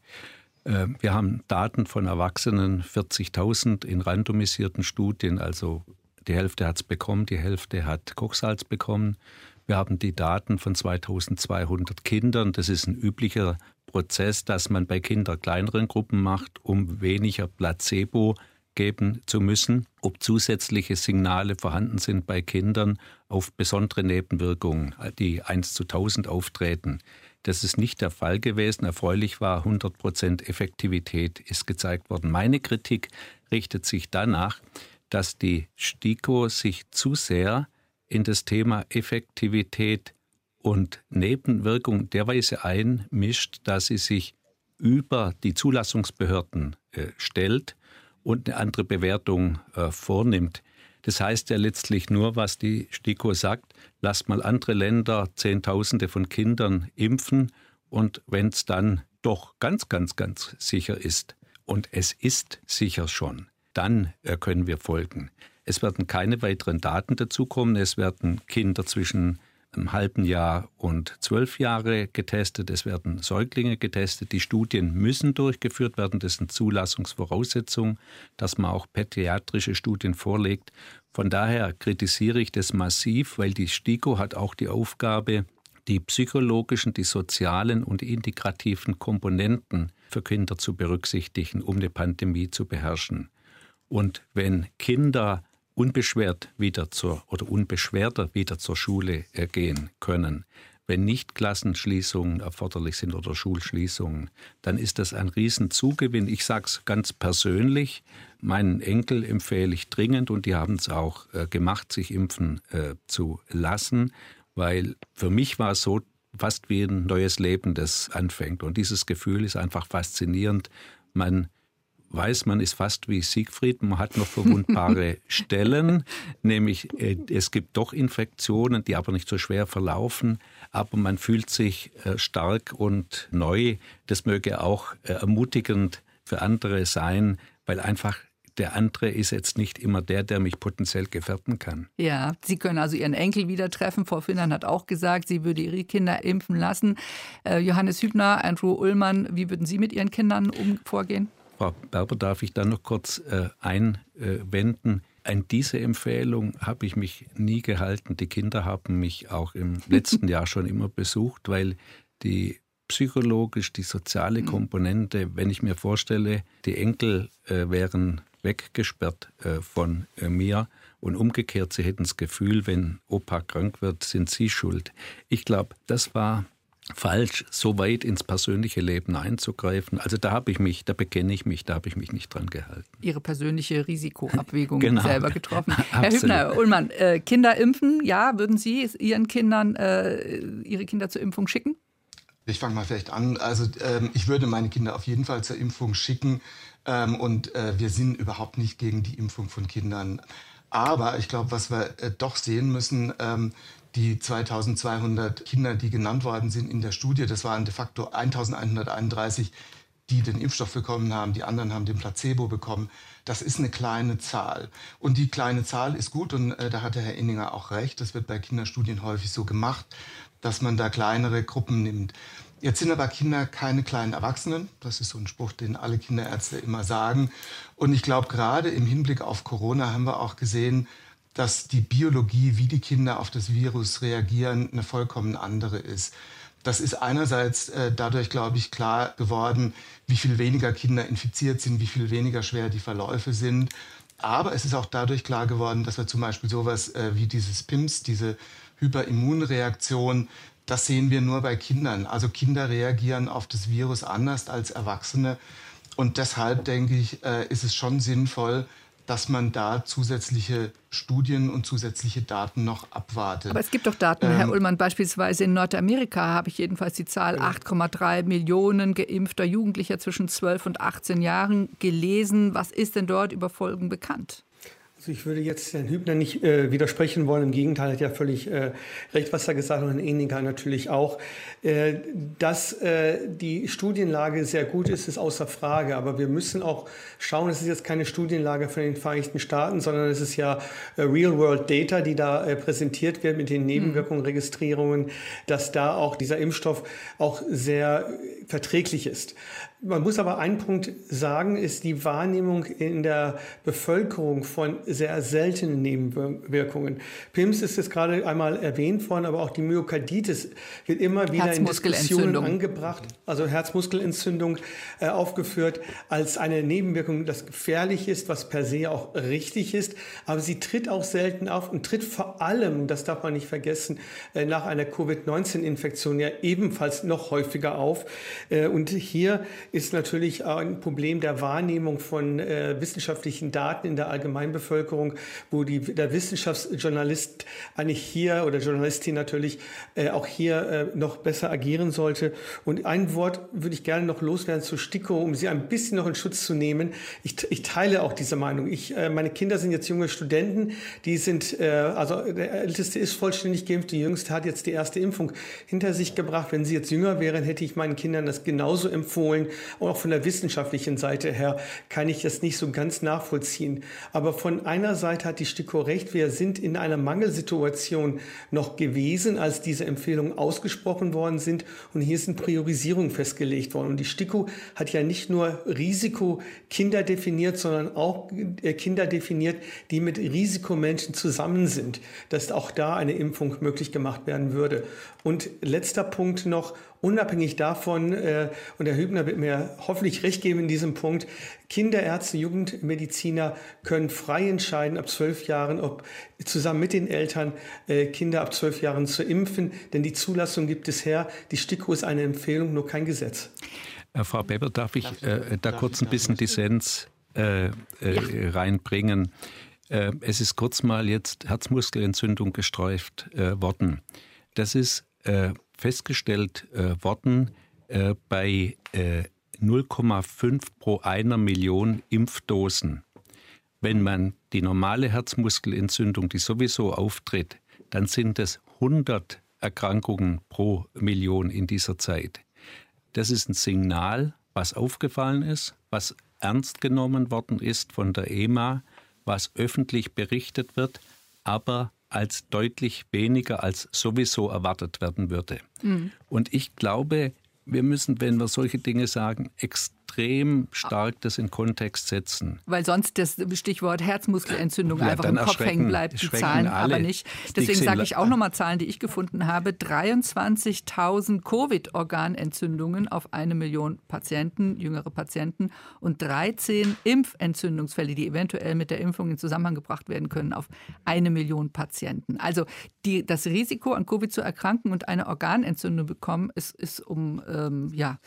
Äh, wir haben Daten von Erwachsenen, 40.000 in randomisierten Studien, also die Hälfte hat es bekommen, die Hälfte hat Kochsalz bekommen. Wir haben die Daten von 2200 Kindern. Das ist ein üblicher Prozess, dass man bei Kindern kleineren Gruppen macht, um weniger Placebo geben zu müssen, ob zusätzliche Signale vorhanden sind bei Kindern auf besondere Nebenwirkungen, die 1 zu 1000 auftreten. Das ist nicht der Fall gewesen. Erfreulich war, 100 Prozent Effektivität ist gezeigt worden. Meine Kritik richtet sich danach, dass die STIKO sich zu sehr in das Thema Effektivität und Nebenwirkung derweise einmischt, dass sie sich über die Zulassungsbehörden äh, stellt und eine andere Bewertung äh, vornimmt. Das heißt ja letztlich nur, was die STIKO sagt, lasst mal andere Länder Zehntausende von Kindern impfen und wenn es dann doch ganz, ganz, ganz sicher ist, und es ist sicher schon, dann können wir folgen. Es werden keine weiteren Daten dazukommen. Es werden Kinder zwischen einem halben Jahr und zwölf Jahre getestet. Es werden Säuglinge getestet. Die Studien müssen durchgeführt werden. Das sind Zulassungsvoraussetzungen, dass man auch pädiatrische Studien vorlegt. Von daher kritisiere ich das massiv, weil die STIKO hat auch die Aufgabe, die psychologischen, die sozialen und integrativen Komponenten für Kinder zu berücksichtigen, um eine Pandemie zu beherrschen. Und wenn Kinder unbeschwert wieder zur oder unbeschwerter wieder zur Schule äh, gehen können, wenn nicht Klassenschließungen erforderlich sind oder Schulschließungen, dann ist das ein Riesenzugewinn. Ich sage es ganz persönlich, meinen Enkel empfehle ich dringend und die haben es auch äh, gemacht, sich impfen äh, zu lassen, weil für mich war es so fast wie ein neues Leben, das anfängt. Und dieses Gefühl ist einfach faszinierend. Man weiß, man ist fast wie Siegfried, man hat noch verwundbare Stellen, nämlich äh, es gibt doch Infektionen, die aber nicht so schwer verlaufen, aber man fühlt sich äh, stark und neu. Das möge auch äh, ermutigend für andere sein, weil einfach der andere ist jetzt nicht immer der, der mich potenziell gefährden kann. Ja, Sie können also Ihren Enkel wieder treffen. Frau Finnern hat auch gesagt, sie würde ihre Kinder impfen lassen. Äh, Johannes Hübner, Andrew Ullmann, wie würden Sie mit Ihren Kindern um vorgehen? Frau Berber, darf ich da noch kurz äh, einwenden? An diese Empfehlung habe ich mich nie gehalten. Die Kinder haben mich auch im letzten Jahr schon immer besucht, weil die psychologisch, die soziale mhm. Komponente, wenn ich mir vorstelle, die Enkel äh, wären weggesperrt äh, von äh, mir und umgekehrt, sie hätten das Gefühl, wenn Opa krank wird, sind sie schuld. Ich glaube, das war falsch, so weit ins persönliche Leben einzugreifen. Also da habe ich mich, da bekenne ich mich, da habe ich mich nicht dran gehalten. Ihre persönliche Risikoabwägung genau. selber getroffen. Herr Hübner, Ullmann, äh, Kinder impfen, ja, würden Sie Ihren Kindern äh, Ihre Kinder zur Impfung schicken? Ich fange mal vielleicht an. Also ähm, ich würde meine Kinder auf jeden Fall zur Impfung schicken ähm, und äh, wir sind überhaupt nicht gegen die Impfung von Kindern. Aber ich glaube, was wir äh, doch sehen müssen, ähm, die 2200 Kinder, die genannt worden sind in der Studie, das waren de facto 1131, die den Impfstoff bekommen haben, die anderen haben den Placebo bekommen. Das ist eine kleine Zahl. Und die kleine Zahl ist gut und äh, da der Herr Inninger auch recht. Das wird bei Kinderstudien häufig so gemacht, dass man da kleinere Gruppen nimmt. Jetzt sind aber Kinder keine kleinen Erwachsenen. Das ist so ein Spruch, den alle Kinderärzte immer sagen. Und ich glaube, gerade im Hinblick auf Corona haben wir auch gesehen, dass die Biologie, wie die Kinder auf das Virus reagieren, eine vollkommen andere ist. Das ist einerseits äh, dadurch, glaube ich, klar geworden, wie viel weniger Kinder infiziert sind, wie viel weniger schwer die Verläufe sind. Aber es ist auch dadurch klar geworden, dass wir zum Beispiel sowas äh, wie dieses PIMS, diese Hyperimmunreaktion, das sehen wir nur bei Kindern. Also Kinder reagieren auf das Virus anders als Erwachsene. Und deshalb denke ich, äh, ist es schon sinnvoll, dass man da zusätzliche Studien und zusätzliche Daten noch abwartet. Aber es gibt doch Daten, ähm, Herr Ullmann, beispielsweise in Nordamerika habe ich jedenfalls die Zahl 8,3 Millionen geimpfter Jugendlicher zwischen 12 und 18 Jahren gelesen. Was ist denn dort über Folgen bekannt? Also ich würde jetzt Herrn Hübner nicht äh, widersprechen wollen. Im Gegenteil, er hat ja völlig äh, recht, was er gesagt hat und Herrn Eninger natürlich auch. Äh, dass äh, die Studienlage sehr gut ist, ist außer Frage. Aber wir müssen auch schauen, es ist jetzt keine Studienlage von den Vereinigten Staaten, sondern es ist ja äh, Real-World-Data, die da äh, präsentiert wird mit den Nebenwirkungen, Registrierungen, dass da auch dieser Impfstoff auch sehr verträglich ist. Man muss aber einen Punkt sagen, ist die Wahrnehmung in der Bevölkerung von sehr seltenen Nebenwirkungen. PIMS ist jetzt gerade einmal erwähnt worden, aber auch die Myokarditis wird immer wieder in Diskussionen angebracht, also Herzmuskelentzündung äh, aufgeführt als eine Nebenwirkung, das gefährlich ist, was per se auch richtig ist, aber sie tritt auch selten auf und tritt vor allem, das darf man nicht vergessen, äh, nach einer Covid-19-Infektion ja ebenfalls noch häufiger auf. Äh, und hier ist natürlich ein Problem der Wahrnehmung von äh, wissenschaftlichen Daten in der Allgemeinbevölkerung, wo die, der Wissenschaftsjournalist eigentlich hier oder Journalistin natürlich äh, auch hier äh, noch besser agieren sollte. Und ein Wort würde ich gerne noch loswerden zu Stiko, um sie ein bisschen noch in Schutz zu nehmen. Ich, ich teile auch diese Meinung. Ich, äh, meine Kinder sind jetzt junge Studenten, die sind, äh, also der Älteste ist vollständig geimpft, die Jüngste hat jetzt die erste Impfung hinter sich gebracht. Wenn sie jetzt jünger wären, hätte ich meinen Kindern das genauso empfohlen. Und auch von der wissenschaftlichen Seite her kann ich das nicht so ganz nachvollziehen. Aber von einer Seite hat die STIKO recht, wir sind in einer Mangelsituation noch gewesen, als diese Empfehlungen ausgesprochen worden sind. Und hier sind Priorisierungen festgelegt worden. Und die STIKO hat ja nicht nur Risikokinder definiert, sondern auch äh, Kinder definiert, die mit Risikomenschen zusammen sind, dass auch da eine Impfung möglich gemacht werden würde. Und letzter Punkt noch, unabhängig davon, äh, und Herr Hübner wird mir hoffentlich recht geben in diesem Punkt, Kinderärzte, Jugendmediziner können frei entscheiden ab zwölf Jahren, ob zusammen mit den Eltern äh, Kinder ab zwölf Jahren zu impfen, denn die Zulassung gibt es her. Die STIKO ist eine Empfehlung, nur kein Gesetz. Äh, Frau Beber, darf ich äh, da kurz ein bisschen Dissens äh, äh, reinbringen? es ist kurz mal jetzt Herzmuskelentzündung gestreift worden. Das ist festgestellt äh, worden äh, bei äh, 0,5 pro einer Million Impfdosen. Wenn man die normale Herzmuskelentzündung, die sowieso auftritt, dann sind es 100 Erkrankungen pro Million in dieser Zeit. Das ist ein Signal, was aufgefallen ist, was ernst genommen worden ist von der EMA, was öffentlich berichtet wird, aber als deutlich weniger als sowieso erwartet werden würde. Mhm. Und ich glaube, wir müssen, wenn wir solche Dinge sagen, extrem extrem stark das in Kontext setzen. Weil sonst das Stichwort Herzmuskelentzündung ja, einfach im Kopf hängen bleibt, die Zahlen alle. aber nicht. Deswegen sage ich auch nochmal Zahlen, die ich gefunden habe. 23.000 Covid-Organentzündungen auf eine Million Patienten, jüngere Patienten und 13 Impfentzündungsfälle, die eventuell mit der Impfung in Zusammenhang gebracht werden können, auf eine Million Patienten. Also die, das Risiko, an Covid zu erkranken und eine Organentzündung bekommen, ist, ist um ähm, ja,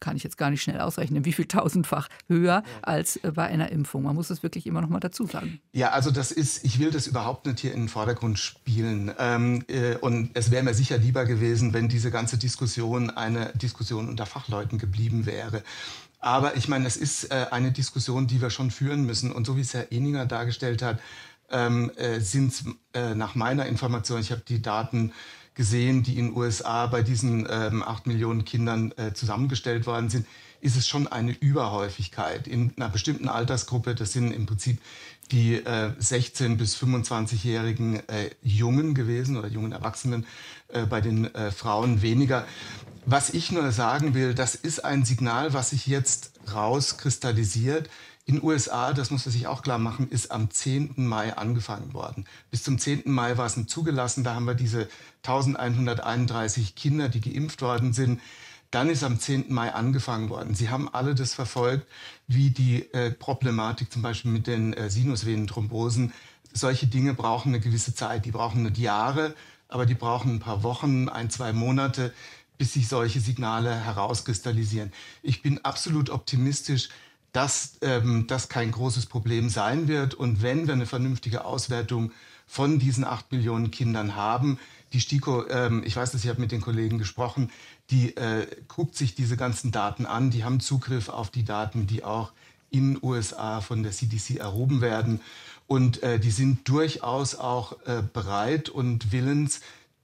kann ich jetzt gar nicht schnell ausrechnen, wie viel tausendfach höher als äh, bei einer Impfung. Man muss es wirklich immer noch mal dazu sagen. Ja, also das ist, ich will das überhaupt nicht hier in den Vordergrund spielen. Ähm, äh, und es wäre mir sicher lieber gewesen, wenn diese ganze Diskussion eine Diskussion unter Fachleuten geblieben wäre. Aber ich meine, es ist äh, eine Diskussion, die wir schon führen müssen. Und so wie es Herr Eninger dargestellt hat, ähm, äh, sind es nach meiner Information, ich habe die Daten gesehen, die in den USA bei diesen ähm, 8 Millionen Kindern äh, zusammengestellt worden sind, ist es schon eine Überhäufigkeit in einer bestimmten Altersgruppe. Das sind im Prinzip die äh, 16- bis 25-jährigen äh, Jungen gewesen oder jungen Erwachsenen, äh, bei den äh, Frauen weniger. Was ich nur sagen will, das ist ein Signal, was sich jetzt rauskristallisiert. In USA, das muss man sich auch klar machen, ist am 10. Mai angefangen worden. Bis zum 10. Mai war es zugelassen. Da haben wir diese 1131 Kinder, die geimpft worden sind. Dann ist am 10. Mai angefangen worden. Sie haben alle das verfolgt, wie die äh, Problematik zum Beispiel mit den äh, Sinusvenenthrombosen. Solche Dinge brauchen eine gewisse Zeit. Die brauchen nicht Jahre, aber die brauchen ein paar Wochen, ein, zwei Monate, bis sich solche Signale herauskristallisieren. Ich bin absolut optimistisch, dass ähm, das kein großes Problem sein wird. Und wenn wir eine vernünftige Auswertung von diesen acht Millionen Kindern haben, die STIKO, ähm, ich weiß, dass ich habe mit den Kollegen gesprochen, die äh, guckt sich diese ganzen Daten an, die haben Zugriff auf die Daten, die auch in USA von der CDC erhoben werden. Und äh, die sind durchaus auch äh, bereit und willens,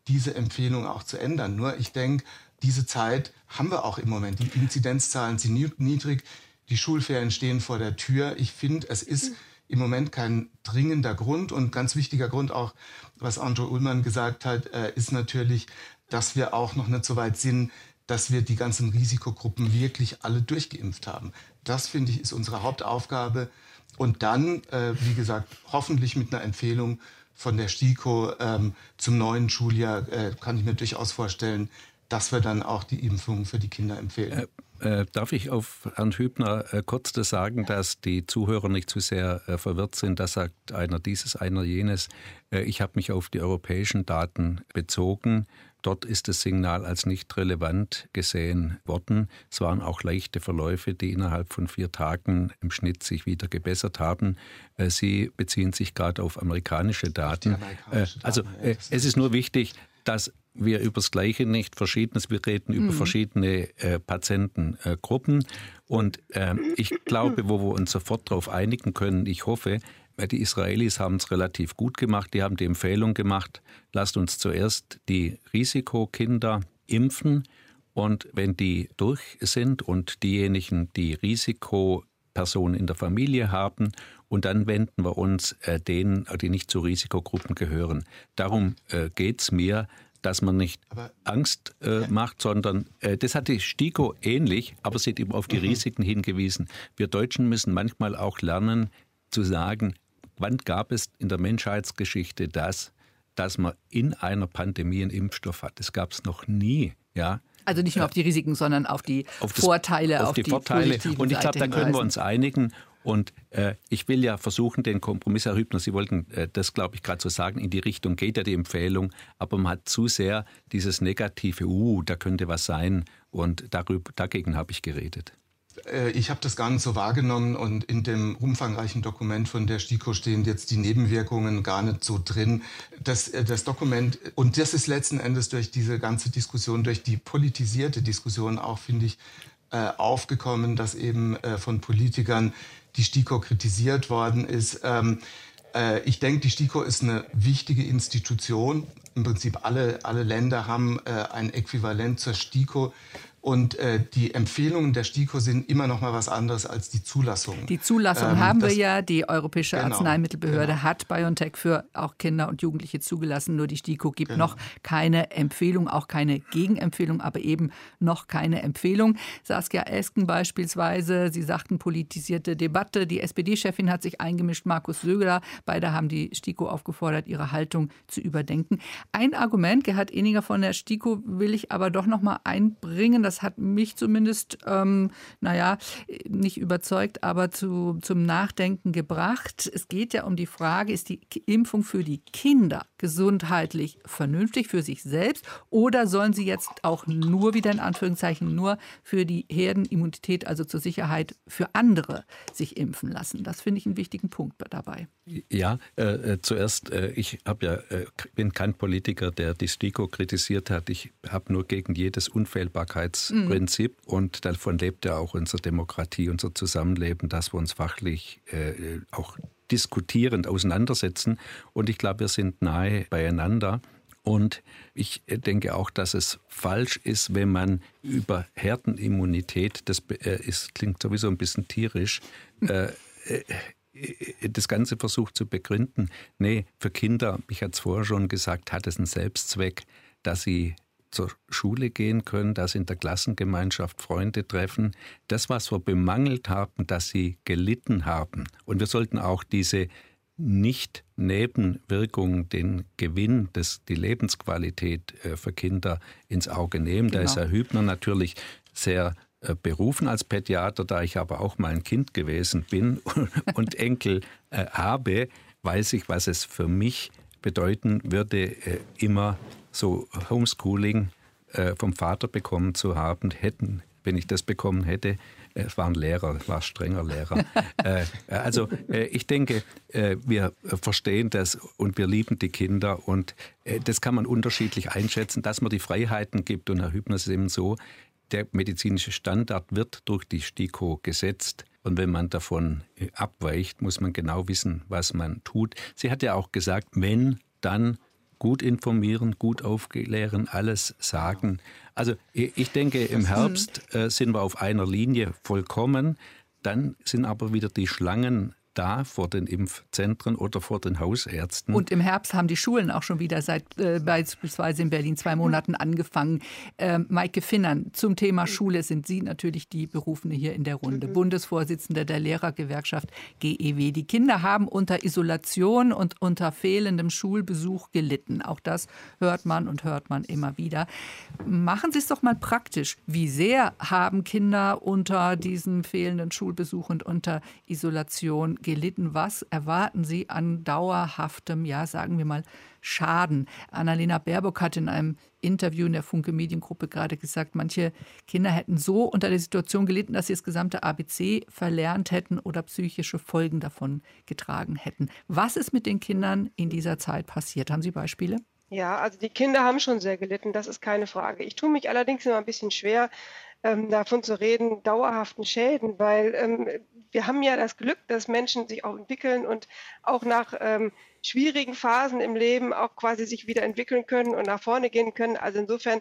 diese Empfehlung auch zu ändern. Nur ich denke, diese Zeit haben wir auch im Moment. Die Inzidenzzahlen sind niedrig. Die Schulferien stehen vor der Tür. Ich finde, es ist im Moment kein dringender Grund und ganz wichtiger Grund auch, was Andrew Ullmann gesagt hat, äh, ist natürlich, dass wir auch noch nicht so weit sind, dass wir die ganzen Risikogruppen wirklich alle durchgeimpft haben. Das finde ich ist unsere Hauptaufgabe. Und dann, äh, wie gesagt, hoffentlich mit einer Empfehlung von der STIKO ähm, zum neuen Schuljahr äh, kann ich mir durchaus vorstellen, dass wir dann auch die Impfung für die Kinder empfehlen. Äh, äh, darf ich auf Herrn Hübner äh, kurz das sagen, dass die Zuhörer nicht zu sehr äh, verwirrt sind? Da sagt einer dieses, einer jenes. Äh, ich habe mich auf die europäischen Daten bezogen. Dort ist das Signal als nicht relevant gesehen worden. Es waren auch leichte Verläufe, die innerhalb von vier Tagen im Schnitt sich wieder gebessert haben. Äh, Sie beziehen sich gerade auf amerikanische Daten. Amerikanische Daten also ja, es ist nur wichtig, dass wir über das Gleiche nicht Verschiedenes, wir reden über mhm. verschiedene äh, Patientengruppen. Und äh, ich glaube, wo wir uns sofort darauf einigen können, ich hoffe, die Israelis haben es relativ gut gemacht, die haben die Empfehlung gemacht, lasst uns zuerst die Risikokinder impfen und wenn die durch sind und diejenigen, die Risikopersonen in der Familie haben und dann wenden wir uns äh, denen, die nicht zu Risikogruppen gehören. Darum äh, geht es mir, dass man nicht aber, Angst äh, ja. macht, sondern äh, das hat die STIKO ähnlich, aber sie hat eben auf die mhm. Risiken hingewiesen. Wir Deutschen müssen manchmal auch lernen zu sagen, wann gab es in der Menschheitsgeschichte das, dass man in einer Pandemie einen Impfstoff hat. Das gab es noch nie. Ja, also nicht nur auf die Risiken, sondern auf die auf das, Vorteile, auf, auf die, die, Vorteile. Und ich glaube, da können wir uns einigen. Und äh, ich will ja versuchen, den Kompromiss, Herr Hübner, Sie wollten äh, das, glaube ich, gerade so sagen, in die Richtung geht ja die Empfehlung, aber man hat zu sehr dieses negative, uh, da könnte was sein und darüber, dagegen habe ich geredet. Äh, ich habe das gar nicht so wahrgenommen und in dem umfangreichen Dokument von der STIKO stehen jetzt die Nebenwirkungen gar nicht so drin. Das, äh, das Dokument, und das ist letzten Endes durch diese ganze Diskussion, durch die politisierte Diskussion auch, finde ich, äh, aufgekommen, dass eben von Politikern die STIKO kritisiert worden ist. Ähm, äh, ich denke, die STIKO ist eine wichtige Institution. Im Prinzip alle, alle Länder haben äh, ein Äquivalent zur STIKO. Und äh, die Empfehlungen der STIKO sind immer noch mal was anderes als die Zulassung. Die Zulassung ähm, haben wir ja. Die Europäische genau, Arzneimittelbehörde genau. hat BioNTech für auch Kinder und Jugendliche zugelassen. Nur die STIKO gibt genau. noch keine Empfehlung, auch keine Gegenempfehlung, aber eben noch keine Empfehlung. Saskia Esken beispielsweise, Sie sagten politisierte Debatte. Die SPD-Chefin hat sich eingemischt, Markus Söger. Beide haben die STIKO aufgefordert, ihre Haltung zu überdenken. Ein Argument, Gerhard Eniger von der STIKO, will ich aber doch noch mal einbringen das hat mich zumindest, ähm, naja, nicht überzeugt, aber zu, zum Nachdenken gebracht. Es geht ja um die Frage, ist die Impfung für die Kinder gesundheitlich vernünftig für sich selbst oder sollen sie jetzt auch nur wieder in Anführungszeichen nur für die Herdenimmunität, also zur Sicherheit für andere sich impfen lassen? Das finde ich einen wichtigen Punkt dabei. Ja, äh, äh zuerst, äh, ich hab ja, äh, bin kein Politiker, der die STIKO kritisiert hat. Ich habe nur gegen jedes Unfehlbarkeits Rechtsprinzip mhm. und davon lebt ja auch unsere Demokratie, unser Zusammenleben, dass wir uns fachlich äh, auch diskutierend auseinandersetzen. Und ich glaube, wir sind nahe beieinander. Und ich denke auch, dass es falsch ist, wenn man über Herdenimmunität, das äh, ist, klingt sowieso ein bisschen tierisch, äh, äh, das Ganze versucht zu begründen. Nee, für Kinder, ich hatte es vorher schon gesagt, hat es einen Selbstzweck, dass sie zur Schule gehen können, dass in der Klassengemeinschaft Freunde treffen. Das, was wir bemangelt haben, dass sie gelitten haben. Und wir sollten auch diese Nicht-Nebenwirkungen, den Gewinn, des, die Lebensqualität äh, für Kinder ins Auge nehmen. Genau. Da ist Herr Hübner natürlich sehr äh, berufen als Pädiater, da ich aber auch mal ein Kind gewesen bin und Enkel äh, habe, weiß ich, was es für mich bedeuten würde, immer so Homeschooling äh, vom Vater bekommen zu haben, hätten, wenn ich das bekommen hätte, äh, es war ein Lehrer, es war ein strenger Lehrer. äh, also äh, ich denke, äh, wir verstehen das und wir lieben die Kinder und äh, das kann man unterschiedlich einschätzen, dass man die Freiheiten gibt und Herr Hübner ist eben so, der medizinische Standard wird durch die STIKO gesetzt. Und wenn man davon abweicht, muss man genau wissen, was man tut. Sie hat ja auch gesagt, wenn, dann gut informieren, gut aufklären, alles sagen. Also ich denke, im Herbst äh, sind wir auf einer Linie vollkommen. Dann sind aber wieder die Schlangen da vor den Impfzentren oder vor den Hausärzten. Und im Herbst haben die Schulen auch schon wieder seit äh, beispielsweise in Berlin zwei Monaten angefangen. Ähm, Maike Finnern, zum Thema Schule sind Sie natürlich die Berufene hier in der Runde, mhm. Bundesvorsitzende der Lehrergewerkschaft GEW. Die Kinder haben unter Isolation und unter fehlendem Schulbesuch gelitten. Auch das hört man und hört man immer wieder. Machen Sie es doch mal praktisch. Wie sehr haben Kinder unter diesem fehlenden Schulbesuch und unter Isolation gelitten. Was erwarten Sie an dauerhaftem, ja, sagen wir mal, Schaden? Annalena Baerbock hat in einem Interview in der Funke Mediengruppe gerade gesagt, manche Kinder hätten so unter der Situation gelitten, dass sie das gesamte ABC verlernt hätten oder psychische Folgen davon getragen hätten. Was ist mit den Kindern in dieser Zeit passiert? Haben Sie Beispiele? Ja, also die Kinder haben schon sehr gelitten, das ist keine Frage. Ich tue mich allerdings immer ein bisschen schwer, ähm, davon zu reden, dauerhaften Schäden, weil ähm, wir haben ja das Glück, dass Menschen sich auch entwickeln und auch nach ähm, schwierigen Phasen im Leben auch quasi sich wieder entwickeln können und nach vorne gehen können. Also insofern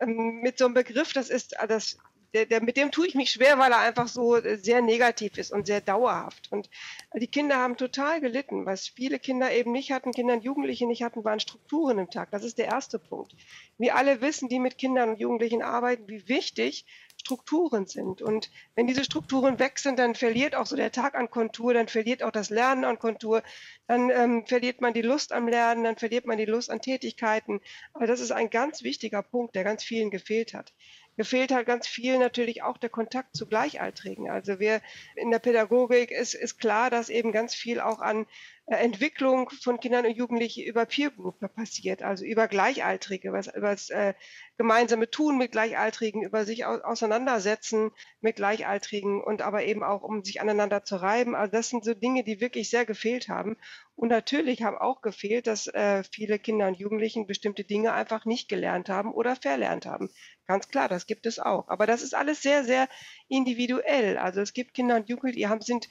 ähm, mit so einem Begriff, das ist das der, der, mit dem tue ich mich schwer, weil er einfach so äh, sehr negativ ist und sehr dauerhaft. Und die Kinder haben total gelitten. Was viele Kinder eben nicht hatten, Kinder und Jugendliche nicht hatten, waren Strukturen im Tag. Das ist der erste Punkt. Wir alle wissen, die mit Kindern und Jugendlichen arbeiten, wie wichtig Strukturen sind. Und wenn diese Strukturen weg sind, dann verliert auch so der Tag an Kontur, dann verliert auch das Lernen an Kontur, dann ähm, verliert man die Lust am Lernen, dann verliert man die Lust an Tätigkeiten. Aber das ist ein ganz wichtiger Punkt, der ganz vielen gefehlt hat. Gefehlt hat ganz viel natürlich auch der Kontakt zu Gleichaltrigen. Also wir in der Pädagogik ist, ist klar, dass eben ganz viel auch an Entwicklung von Kindern und Jugendlichen über Peer Group passiert, also über Gleichaltrige, was über das äh, gemeinsame Tun mit Gleichaltrigen, über sich auseinandersetzen mit Gleichaltrigen und aber eben auch, um sich aneinander zu reiben. Also das sind so Dinge, die wirklich sehr gefehlt haben. Und natürlich haben auch gefehlt, dass äh, viele Kinder und Jugendlichen bestimmte Dinge einfach nicht gelernt haben oder verlernt haben. Ganz klar, das gibt es auch. Aber das ist alles sehr, sehr individuell. Also es gibt Kinder und Jugendliche, die haben, sind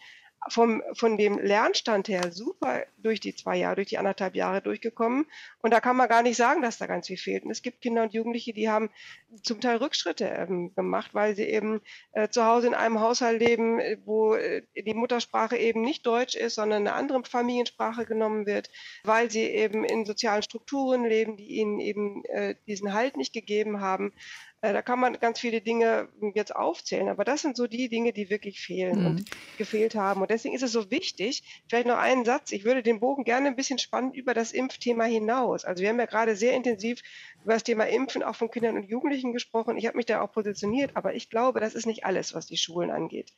vom, von dem Lernstand her super durch die zwei Jahre, durch die anderthalb Jahre durchgekommen. Und da kann man gar nicht sagen, dass da ganz viel fehlt. Und es gibt Kinder und Jugendliche, die haben zum Teil Rückschritte ähm, gemacht, weil sie eben äh, zu Hause in einem Haushalt leben, äh, wo äh, die Muttersprache eben nicht Deutsch ist, sondern eine andere Familiensprache genommen wird, weil sie eben in sozialen Strukturen leben, die ihnen eben äh, diesen Halt nicht gegeben haben. Äh, da kann man ganz viele Dinge jetzt aufzählen, aber das sind so die Dinge, die wirklich fehlen mhm. und gefehlt haben. Und deswegen ist es so wichtig, vielleicht noch einen Satz, ich würde den Bogen gerne ein bisschen spannen über das Impfthema hinaus. Also wir haben ja gerade sehr intensiv über das Thema Impfen auch von Kindern und Jugendlichen gesprochen. Ich habe mich da auch positioniert, aber ich glaube, das ist nicht alles, was die Schulen angeht,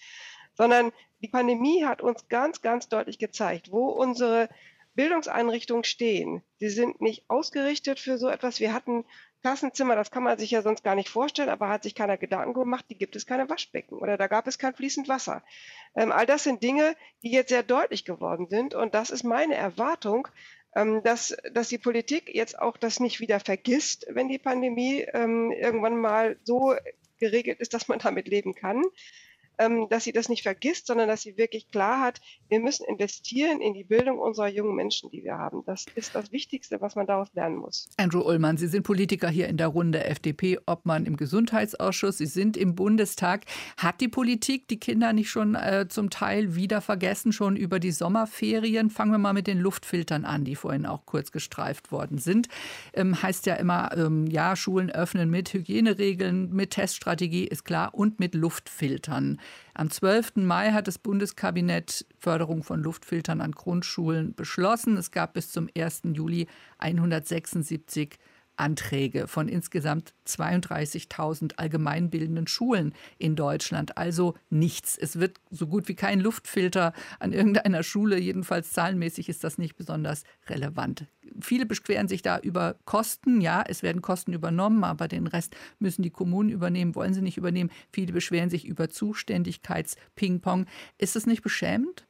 sondern die Pandemie hat uns ganz, ganz deutlich gezeigt, wo unsere Bildungseinrichtungen stehen. Sie sind nicht ausgerichtet für so etwas. Wir hatten Klassenzimmer, das kann man sich ja sonst gar nicht vorstellen, aber hat sich keiner Gedanken gemacht, die gibt es keine Waschbecken oder da gab es kein fließend Wasser. Ähm, all das sind Dinge, die jetzt sehr deutlich geworden sind und das ist meine Erwartung, dass, dass die Politik jetzt auch das nicht wieder vergisst, wenn die Pandemie ähm, irgendwann mal so geregelt ist, dass man damit leben kann, ähm, dass sie das nicht vergisst, sondern dass sie wirklich klar hat, wir müssen investieren in die Bildung unserer jungen Menschen, die wir haben. Das ist das Wichtigste, was man daraus lernen muss. Andrew Ullmann, Sie sind Politiker hier in der Runde FDP, Obmann im Gesundheitsausschuss. Sie sind im Bundestag. Hat die Politik die Kinder nicht schon äh, zum Teil wieder vergessen, schon über die Sommerferien? Fangen wir mal mit den Luftfiltern an, die vorhin auch kurz gestreift worden sind. Ähm, heißt ja immer, ähm, ja, Schulen öffnen mit Hygieneregeln, mit Teststrategie, ist klar, und mit Luftfiltern. Am 12. Mai hat das Bundeskabinett Förderung von Luftfiltern an Grundschulen beschlossen. Es gab bis zum 1. Juli 176 Anträge von insgesamt 32.000 allgemeinbildenden Schulen in Deutschland. Also nichts. Es wird so gut wie kein Luftfilter an irgendeiner Schule. Jedenfalls zahlenmäßig ist das nicht besonders relevant. Viele beschweren sich da über Kosten. Ja, es werden Kosten übernommen, aber den Rest müssen die Kommunen übernehmen, wollen sie nicht übernehmen. Viele beschweren sich über Zuständigkeits-Ping-Pong. Ist es nicht beschämend?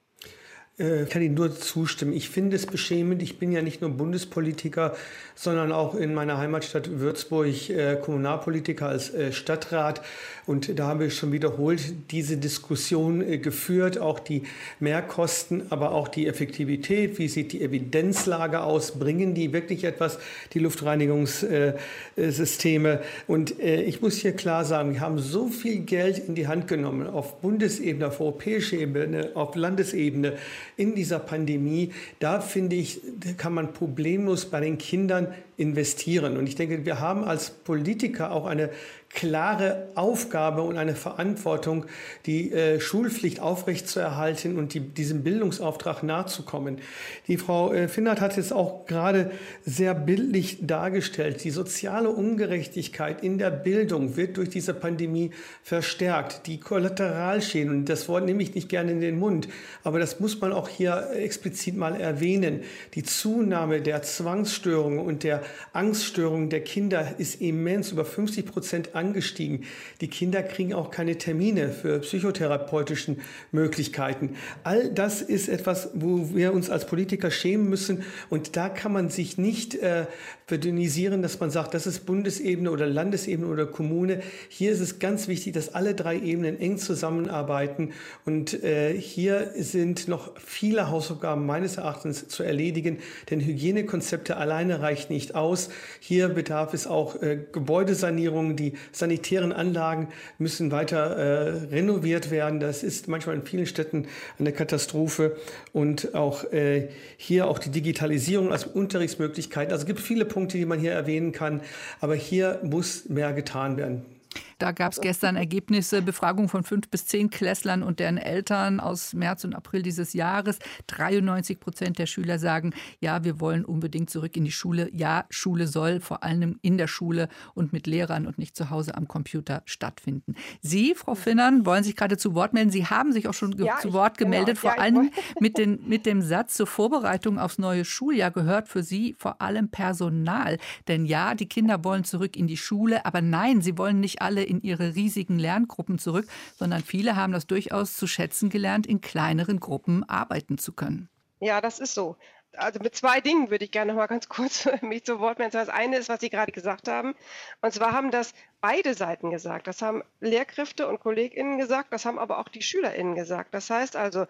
Äh, ich kann Ihnen nur zustimmen. Ich finde es beschämend. Ich bin ja nicht nur Bundespolitiker, sondern auch in meiner Heimatstadt Würzburg äh, Kommunalpolitiker als äh, Stadtrat. Und da habe ich schon wiederholt diese Diskussion äh, geführt, auch die Mehrkosten, aber auch die Effektivität. Wie sieht die Evidenzlage aus? Bringen die wirklich etwas, die Luftreinigungssysteme? Und äh, ich muss hier klar sagen, wir haben so viel Geld in die Hand genommen auf Bundesebene, auf europäischer Ebene, auf Landesebene in dieser Pandemie, da finde ich, kann man problemlos bei den Kindern investieren. Und ich denke, wir haben als Politiker auch eine klare Aufgabe und eine Verantwortung, die äh, Schulpflicht aufrechtzuerhalten und die, diesem Bildungsauftrag nachzukommen. Die Frau äh, Finnert hat es auch gerade sehr bildlich dargestellt. Die soziale Ungerechtigkeit in der Bildung wird durch diese Pandemie verstärkt. Die Kollateralschäden, das Wort nehme ich nicht gerne in den Mund, aber das muss man auch hier explizit mal erwähnen. Die Zunahme der Zwangsstörungen und der Angststörungen der Kinder ist immens, über 50 Prozent angestiegen. Die Kinder kriegen auch keine Termine für psychotherapeutischen Möglichkeiten. All das ist etwas, wo wir uns als Politiker schämen müssen. Und da kann man sich nicht äh, verdünnisieren, dass man sagt, das ist Bundesebene oder Landesebene oder Kommune. Hier ist es ganz wichtig, dass alle drei Ebenen eng zusammenarbeiten. Und äh, hier sind noch viele Hausaufgaben meines Erachtens zu erledigen, denn Hygienekonzepte alleine reicht nicht aus. Hier bedarf es auch äh, Gebäudesanierungen, die sanitären Anlagen müssen weiter äh, renoviert werden. Das ist manchmal in vielen Städten eine Katastrophe. Und auch äh, hier auch die Digitalisierung als Unterrichtsmöglichkeit. Also es gibt viele Punkte, die man hier erwähnen kann. Aber hier muss mehr getan werden. Da gab es gestern Ergebnisse, Befragung von fünf bis zehn Klässlern und deren Eltern aus März und April dieses Jahres. 93 Prozent der Schüler sagen, ja, wir wollen unbedingt zurück in die Schule. Ja, Schule soll vor allem in der Schule und mit Lehrern und nicht zu Hause am Computer stattfinden. Sie, Frau Finnern, wollen sich gerade zu Wort melden. Sie haben sich auch schon ja, zu Wort genau. gemeldet, genau. vor ja, allem mit, den, mit dem Satz zur Vorbereitung aufs neue Schuljahr gehört für Sie vor allem Personal. Denn ja, die Kinder wollen zurück in die Schule, aber nein, sie wollen nicht alle in ihre riesigen Lerngruppen zurück, sondern viele haben das durchaus zu schätzen gelernt, in kleineren Gruppen arbeiten zu können. Ja, das ist so. Also mit zwei Dingen würde ich gerne noch mal ganz kurz mich zu Wort melden. Das eine ist, was Sie gerade gesagt haben. Und zwar haben das beide Seiten gesagt. Das haben Lehrkräfte und KollegInnen gesagt, das haben aber auch die SchülerInnen gesagt. Das heißt also,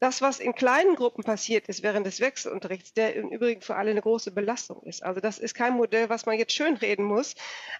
das, was in kleinen Gruppen passiert ist während des Wechselunterrichts, der im Übrigen für alle eine große Belastung ist. Also das ist kein Modell, was man jetzt schönreden muss.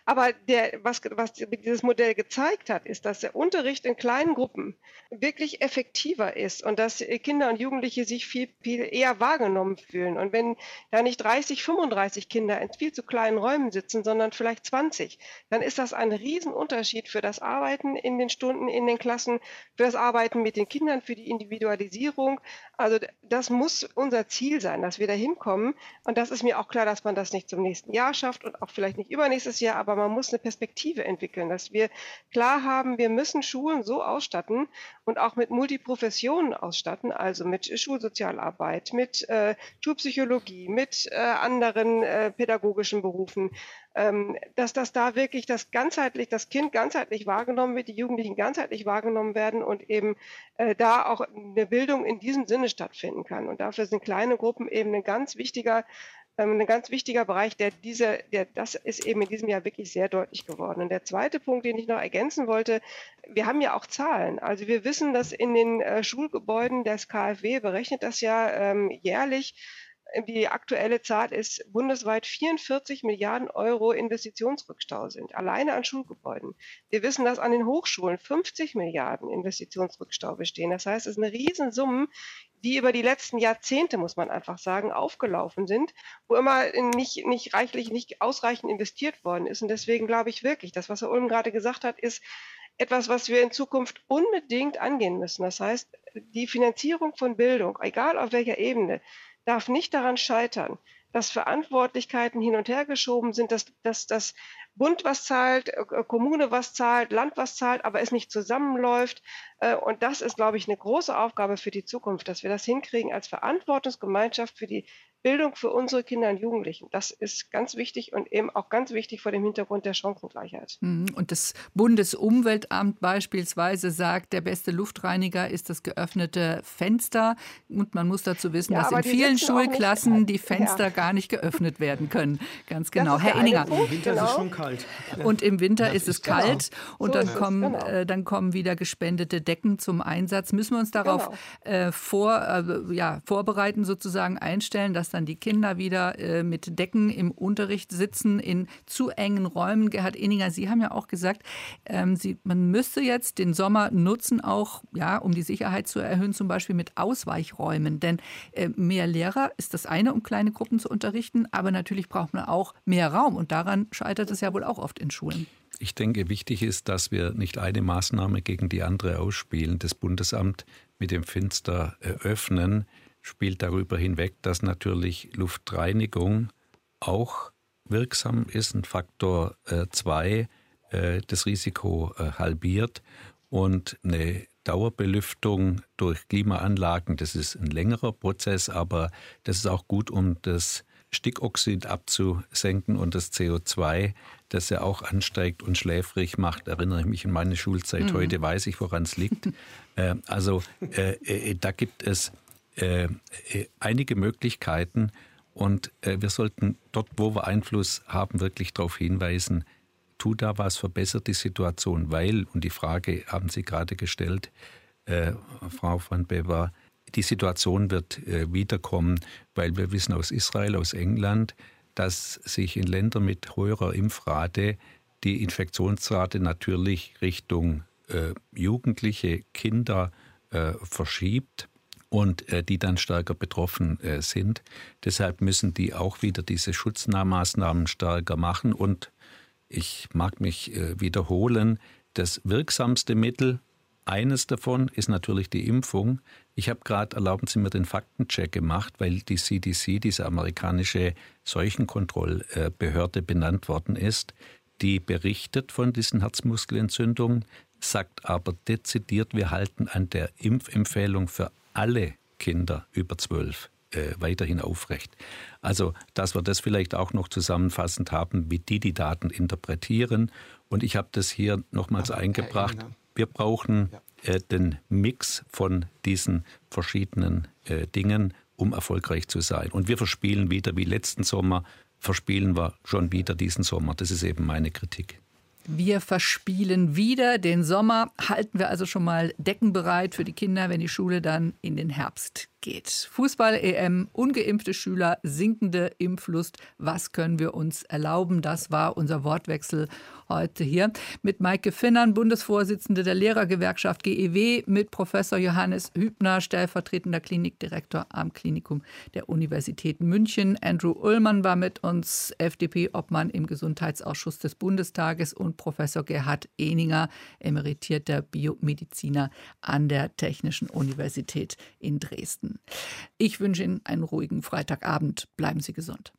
Aber der, was, was dieses Modell gezeigt hat, ist, dass der Unterricht in kleinen Gruppen wirklich effektiver ist und dass Kinder und Jugendliche sich viel, viel eher wahrgenommen fühlen. Und wenn da nicht 30, 35 Kinder in viel zu kleinen Räumen sitzen, sondern vielleicht 20, dann ist das ein Riesenunterschied für das Arbeiten in den Stunden, in den Klassen, für das Arbeiten mit den Kindern, für die Individualisierung Digitalisierung. Also das muss unser Ziel sein, dass wir da hinkommen. Und das ist mir auch klar, dass man das nicht zum nächsten Jahr schafft und auch vielleicht nicht übernächstes Jahr, aber man muss eine Perspektive entwickeln, dass wir klar haben, wir müssen Schulen so ausstatten und auch mit Multiprofessionen ausstatten, also mit Schulsozialarbeit, mit äh, Schulpsychologie, mit äh, anderen äh, pädagogischen Berufen, ähm, dass das da wirklich das ganzheitlich, das Kind ganzheitlich wahrgenommen wird, die Jugendlichen ganzheitlich wahrgenommen werden und eben äh, da auch eine Bildung in diesem Sinne stattfinden kann. Und dafür sind kleine Gruppen eben ein ganz wichtiger ähm, ein ganz wichtiger Bereich, der diese, der, das ist eben in diesem Jahr wirklich sehr deutlich geworden. Und der zweite Punkt, den ich noch ergänzen wollte, wir haben ja auch Zahlen. Also wir wissen, dass in den äh, Schulgebäuden des KfW berechnet das ja ähm, jährlich die aktuelle Zahl ist, bundesweit 44 Milliarden Euro Investitionsrückstau sind, alleine an Schulgebäuden. Wir wissen, dass an den Hochschulen 50 Milliarden Investitionsrückstau bestehen. Das heißt, es sind Riesensummen, die über die letzten Jahrzehnte, muss man einfach sagen, aufgelaufen sind, wo immer nicht, nicht reichlich, nicht ausreichend investiert worden ist. Und deswegen glaube ich wirklich, das, was Herr Ulm gerade gesagt hat, ist etwas, was wir in Zukunft unbedingt angehen müssen. Das heißt, die Finanzierung von Bildung, egal auf welcher Ebene, darf nicht daran scheitern, dass Verantwortlichkeiten hin und her geschoben sind, dass, dass, dass Bund was zahlt, äh, Kommune was zahlt, Land was zahlt, aber es nicht zusammenläuft. Äh, und das ist, glaube ich, eine große Aufgabe für die Zukunft, dass wir das hinkriegen als Verantwortungsgemeinschaft für die Bildung für unsere Kinder und Jugendlichen. Das ist ganz wichtig und eben auch ganz wichtig vor dem Hintergrund der Chancengleichheit. Mhm. Und das Bundesumweltamt beispielsweise sagt, der beste Luftreiniger ist das geöffnete Fenster. Und man muss dazu wissen, ja, dass in vielen Schulklassen die Fenster ja. gar nicht geöffnet werden können. Ganz genau. Herr Inninger. Im Winter genau. ist es schon kalt. Und im Winter ist es genau. kalt und so dann, kommen, genau. äh, dann kommen wieder gespendete Decken zum Einsatz. Müssen wir uns darauf genau. äh, vor, äh, ja, vorbereiten, sozusagen einstellen, dass dann die Kinder wieder äh, mit Decken im Unterricht sitzen in zu engen Räumen. Gerhard Inninger, Sie haben ja auch gesagt, ähm, Sie, man müsste jetzt den Sommer nutzen, auch ja, um die Sicherheit zu erhöhen, zum Beispiel mit Ausweichräumen. Denn äh, mehr Lehrer ist das eine, um kleine Gruppen zu unterrichten, aber natürlich braucht man auch mehr Raum. Und daran scheitert es ja wohl auch oft in Schulen. Ich denke, wichtig ist, dass wir nicht eine Maßnahme gegen die andere ausspielen. Das Bundesamt mit dem Fenster eröffnen spielt darüber hinweg, dass natürlich Luftreinigung auch wirksam ist, ein Faktor 2 äh, äh, das Risiko äh, halbiert und eine Dauerbelüftung durch Klimaanlagen, das ist ein längerer Prozess, aber das ist auch gut, um das Stickoxid abzusenken und das CO2, das ja auch ansteigt und schläfrig macht. Erinnere ich mich an meine Schulzeit. Mhm. Heute weiß ich, woran es liegt. äh, also äh, äh, da gibt es äh, äh, einige Möglichkeiten. Und äh, wir sollten dort, wo wir Einfluss haben, wirklich darauf hinweisen, tu da was, verbessert die Situation, weil, und die Frage haben Sie gerade gestellt, äh, Frau van Bever, die Situation wird äh, wiederkommen, weil wir wissen aus Israel, aus England, dass sich in Ländern mit höherer Impfrate die Infektionsrate natürlich Richtung Jugendliche, Kinder verschiebt und äh, die dann stärker betroffen äh, sind. Deshalb müssen die auch wieder diese Schutznahmaßnahmen stärker machen. Und ich mag mich äh, wiederholen, das wirksamste Mittel, eines davon ist natürlich die Impfung. Ich habe gerade, erlauben Sie mir den Faktencheck gemacht, weil die CDC, diese amerikanische Seuchenkontrollbehörde, benannt worden ist. Die berichtet von diesen Herzmuskelentzündungen, sagt aber dezidiert, wir halten an der Impfempfehlung für alle Kinder über zwölf äh, weiterhin aufrecht. Also, dass wir das vielleicht auch noch zusammenfassend haben, wie die die Daten interpretieren. Und ich habe das hier nochmals eingebracht. Wir brauchen äh, den Mix von diesen verschiedenen äh, Dingen, um erfolgreich zu sein. Und wir verspielen wieder wie letzten Sommer, verspielen wir schon wieder diesen Sommer. Das ist eben meine Kritik. Wir verspielen wieder den Sommer. Halten wir also schon mal Decken bereit für die Kinder, wenn die Schule dann in den Herbst geht. Fußball-EM, ungeimpfte Schüler, sinkende Impflust. Was können wir uns erlauben? Das war unser Wortwechsel heute hier mit Maike Finnern, Bundesvorsitzende der Lehrergewerkschaft GEW, mit Professor Johannes Hübner, stellvertretender Klinikdirektor am Klinikum der Universität München. Andrew Ullmann war mit uns, FDP-Obmann im Gesundheitsausschuss des Bundestages und Professor Gerhard Eninger, emeritierter Biomediziner an der Technischen Universität in Dresden. Ich wünsche Ihnen einen ruhigen Freitagabend. Bleiben Sie gesund.